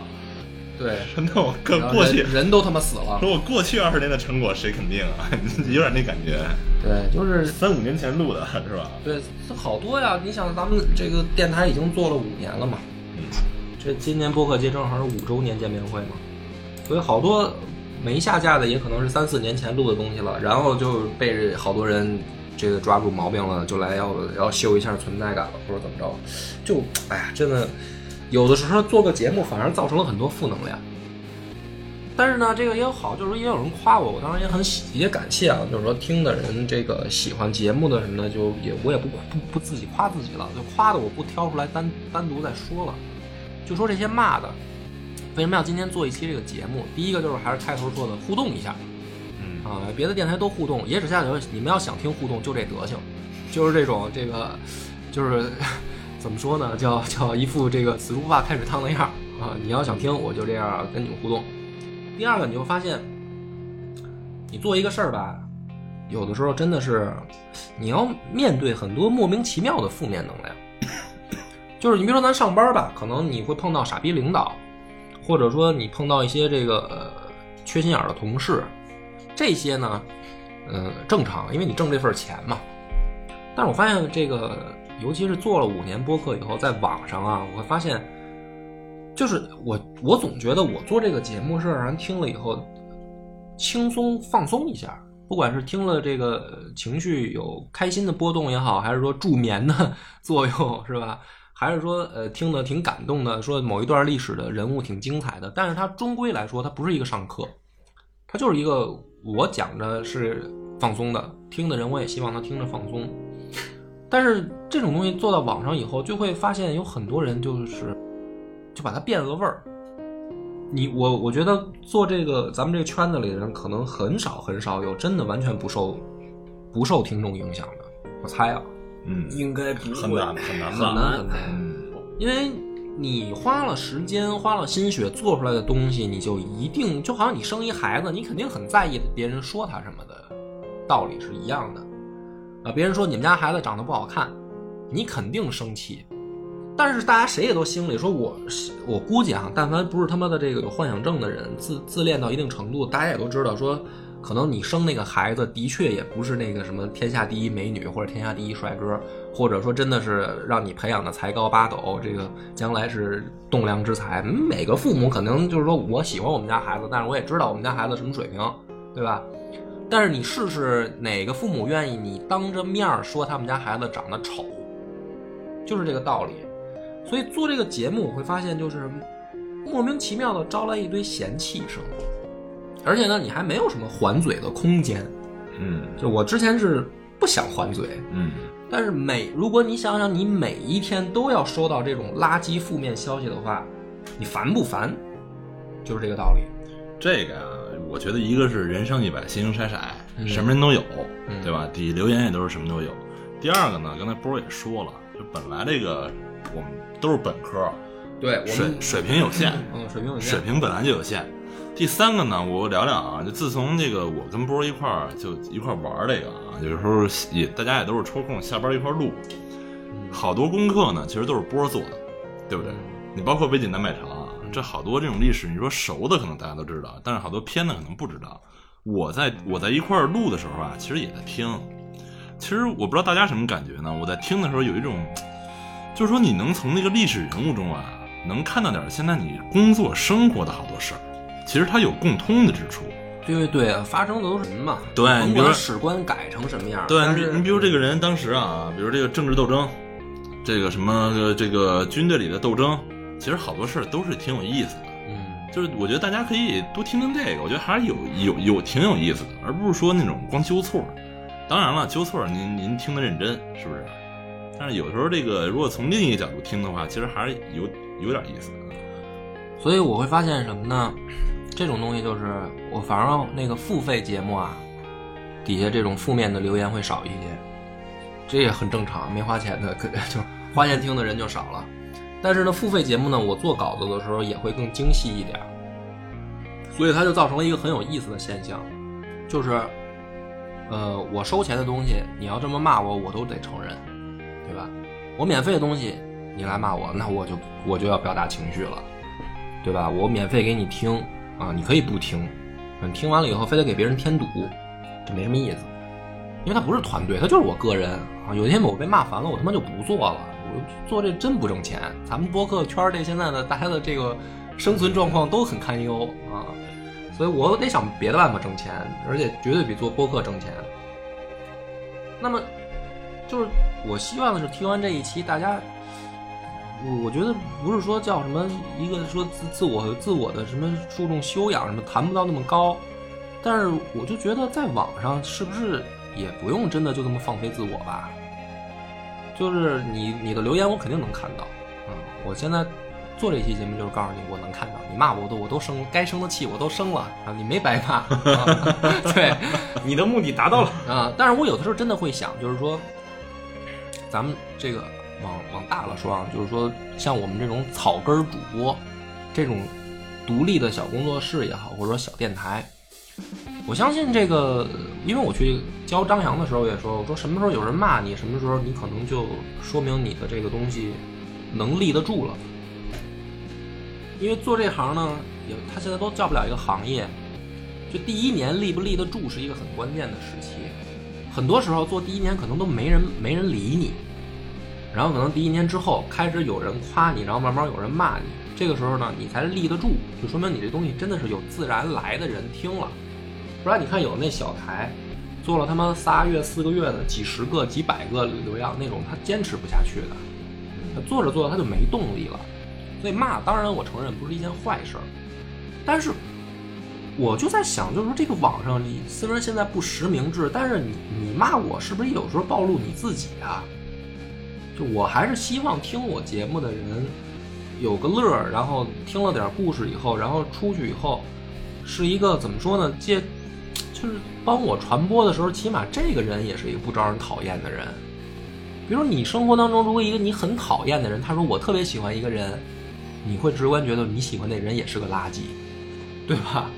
A: 对，
C: 那我跟过去
A: 人都他妈死了。
C: 说我过去二十年的成果谁肯定啊？*laughs* 有点那感觉。
A: 对，就是
C: 三五年前录的是吧？
A: 对，好多呀。你想，咱们这个电台已经做了五年了嘛？嗯，这今年播客节正好是五周年见面会嘛，所以好多。没下架的也可能是三四年前录的东西了，然后就被好多人这个抓住毛病了，就来要要秀一下存在感了，或者怎么着，就哎呀，真的有的时候做个节目反而造成了很多负能量。但是呢，这个也有好，就是说也有人夸我，我当然也很喜也感谢啊，就是说听的人这个喜欢节目的什么的，就也我也不不不自己夸自己了，就夸的我不挑出来单单独再说了，就说这些骂的。为什么要今天做一期这个节目？第一个就是还是开头说的互动一下，
C: 嗯
A: 啊，别的电台都互动，野史下酒你们要想听互动，就这德行，就是这种这个，就是怎么说呢？叫叫一副这个死猪不怕开水烫的样啊！你要想听，我就这样跟你们互动。第二个，你就发现，你做一个事儿吧，有的时候真的是你要面对很多莫名其妙的负面能量，*laughs* 就是你比如说咱上班吧，可能你会碰到傻逼领导。或者说你碰到一些这个呃缺心眼的同事，这些呢，嗯，正常，因为你挣这份钱嘛。但是我发现这个，尤其是做了五年播客以后，在网上啊，我会发现，就是我我总觉得我做这个节目是让人听了以后轻松放松一下，不管是听了这个情绪有开心的波动也好，还是说助眠的作用，是吧？还是说，呃，听得挺感动的，说某一段历史的人物挺精彩的，但是它终归来说，它不是一个上课，它就是一个我讲的是放松的，听的人我也希望他听着放松。但是这种东西做到网上以后，就会发现有很多人就是就把它变了个味儿。你我我觉得做这个咱们这个圈子里的人，可能很少很少有真的完全不受不受听众影响的，我猜啊。
B: 嗯，
A: 应该不
C: 很难很难
A: 很难很难，因为你花了时间花了心血做出来的东西，你就一定就好像你生一孩子，你肯定很在意别人说他什么的道理是一样的啊。别人说你们家孩子长得不好看，你肯定生气。但是大家谁也都心里说，我我估计啊，但凡不是他妈的这个有幻想症的人，自自恋到一定程度，大家也都知道说。可能你生那个孩子的确也不是那个什么天下第一美女或者天下第一帅哥，或者说真的是让你培养的才高八斗，这个将来是栋梁之才。每个父母可能就是说我喜欢我们家孩子，但是我也知道我们家孩子什么水平，对吧？但是你试试哪个父母愿意你当着面说他们家孩子长得丑，就是这个道理。所以做这个节目，我会发现就是莫名其妙的招来一堆嫌弃声。而且呢，你还没有什么还嘴的空间，
B: 嗯，
A: 就我之前是不想还嘴，
B: 嗯，
A: 但是每如果你想想，你每一天都要收到这种垃圾负面消息的话，你烦不烦？就是这个道理。
C: 这个啊，我觉得一个是人生一百，形形色色，什么人都有，对吧？底下留言也都是什么都有。第二个呢，刚才波也说了，就本来这个我们都是本科，
A: 对，
C: 水水平有限，
A: 嗯，水平有限，
C: 水平本来就有限。第三个呢，我聊聊啊，就自从这个我跟波一块儿就一块玩这个啊，有时候也大家也都是抽空下班一块录，好多功课呢，其实都是波做的，对不对？你包括魏晋南北朝啊，这好多这种历史，你说熟的可能大家都知道，但是好多偏的可能不知道。我在我在一块儿录的时候啊，其实也在听。其实我不知道大家什么感觉呢？我在听的时候有一种，就是说你能从那个历史人物中啊，能看到点现在你工作生活的好多事儿，其实它有共通的之处。
A: 对对对，发生的都是人嘛，
C: 对你比如
A: 史官改成什么样，
C: 对，你比你比如这个人当时啊，比如这个政治斗争，这个什么呃这个军队里的斗争，其实好多事儿都是挺有意思的。
A: 嗯，
C: 就是我觉得大家可以多听听这个，我觉得还是有有有挺有意思的，而不是说那种光纠错。当然了，纠错您您听得认真是不是？但是有时候这个如果从另一个角度听的话，其实还是有有点意思的。
A: 所以我会发现什么呢？这种东西就是我反而那个付费节目啊，底下这种负面的留言会少一些，这也很正常，没花钱的可就花钱听的人就少了。但是呢，付费节目呢，我做稿子的时候也会更精细一点，所以它就造成了一个很有意思的现象，就是，呃，我收钱的东西，你要这么骂我，我都得承认，对吧？我免费的东西，你来骂我，那我就我就要表达情绪了。对吧？我免费给你听啊，你可以不听，你听完了以后非得给别人添堵，这没什么意思。因为他不是团队，他就是我个人啊。有一天我被骂烦了，我他妈就不做了，我做这真不挣钱。咱们播客圈这现在的大家的这个生存状况都很堪忧啊，所以我得想别的办法挣钱，而且绝对比做播客挣钱。那么，就是我希望的是听完这一期，大家我我觉得不是说叫什么一个说自自我自我的什么注重修养什么谈不到那么高，但是我就觉得在网上是不是也不用真的就这么放飞自我吧？就是你你的留言我肯定能看到，啊、我现在做这期节目就是告诉你我能看到，你骂我都我都生该生的气我都生了啊，你没白骂，啊、*laughs* 对，
B: 你的目的达到了。
A: 啊，但是我有的时候真的会想，就是说，咱们这个往往大了说啊，就是说，像我们这种草根主播，这种独立的小工作室也好，或者说小电台，我相信这个，因为我去教张扬的时候也说，我说什么时候有人骂你，什么时候你可能就说明你的这个东西能立得住了。因为做这行呢，也他现在都叫不了一个行业，就第一年立不立得住是一个很关键的时期。很多时候做第一年可能都没人没人理你，然后可能第一年之后开始有人夸你，然后慢慢有人骂你，这个时候呢你才立得住，就说明你这东西真的是有自然来的人听了。不然你看有那小台做了他妈仨月四个月的几十个几百个流量那种，他坚持不下去的，他做着做着他就没动力了。所以骂当然我承认不是一件坏事儿，但是我就在想，就是说这个网上你虽然现在不实名制，但是你你骂我是不是有时候暴露你自己啊？就我还是希望听我节目的人有个乐儿，然后听了点故事以后，然后出去以后是一个怎么说呢？借就是帮我传播的时候，起码这个人也是一个不招人讨厌的人。比如你生活当中，如果一个你很讨厌的人，他说我特别喜欢一个人，你会直观觉得你喜欢那人也是个垃圾，对吧？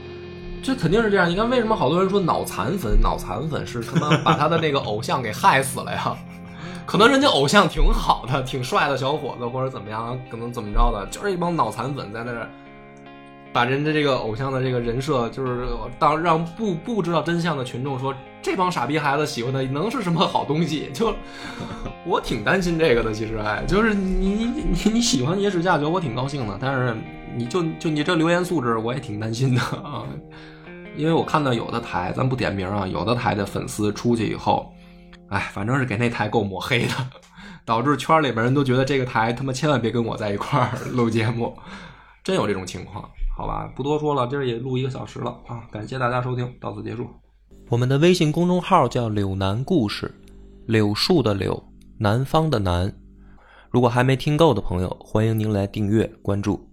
A: 这肯定是这样。你看，为什么好多人说脑残粉？脑残粉是他妈把他的那个偶像给害死了呀？*laughs* 可能人家偶像挺好的，挺帅的小伙子，或者怎么样，可能怎么着的，就是一帮脑残粉在那儿把人家这个偶像的这个人设，就是当让不不知道真相的群众说这帮傻逼孩子喜欢的能是什么好东西？就 *laughs* 我挺担心这个的，其实哎，就是你你你你喜欢野史下酒，我挺高兴的，但是你就就你这留言素质，我也挺担心的啊。因为我看到有的台，咱不点名啊，有的台的粉丝出去以后，哎，反正是给那台够抹黑的，导致圈里边人都觉得这个台他妈千万别跟我在一块儿录节目，真有这种情况，好吧，不多说了，今儿也录一个小时了啊，感谢大家收听，到此结束。我们的微信公众号叫“柳南故事”，柳树的柳，南方的南。如果还没听够的朋友，欢迎您来订阅关注。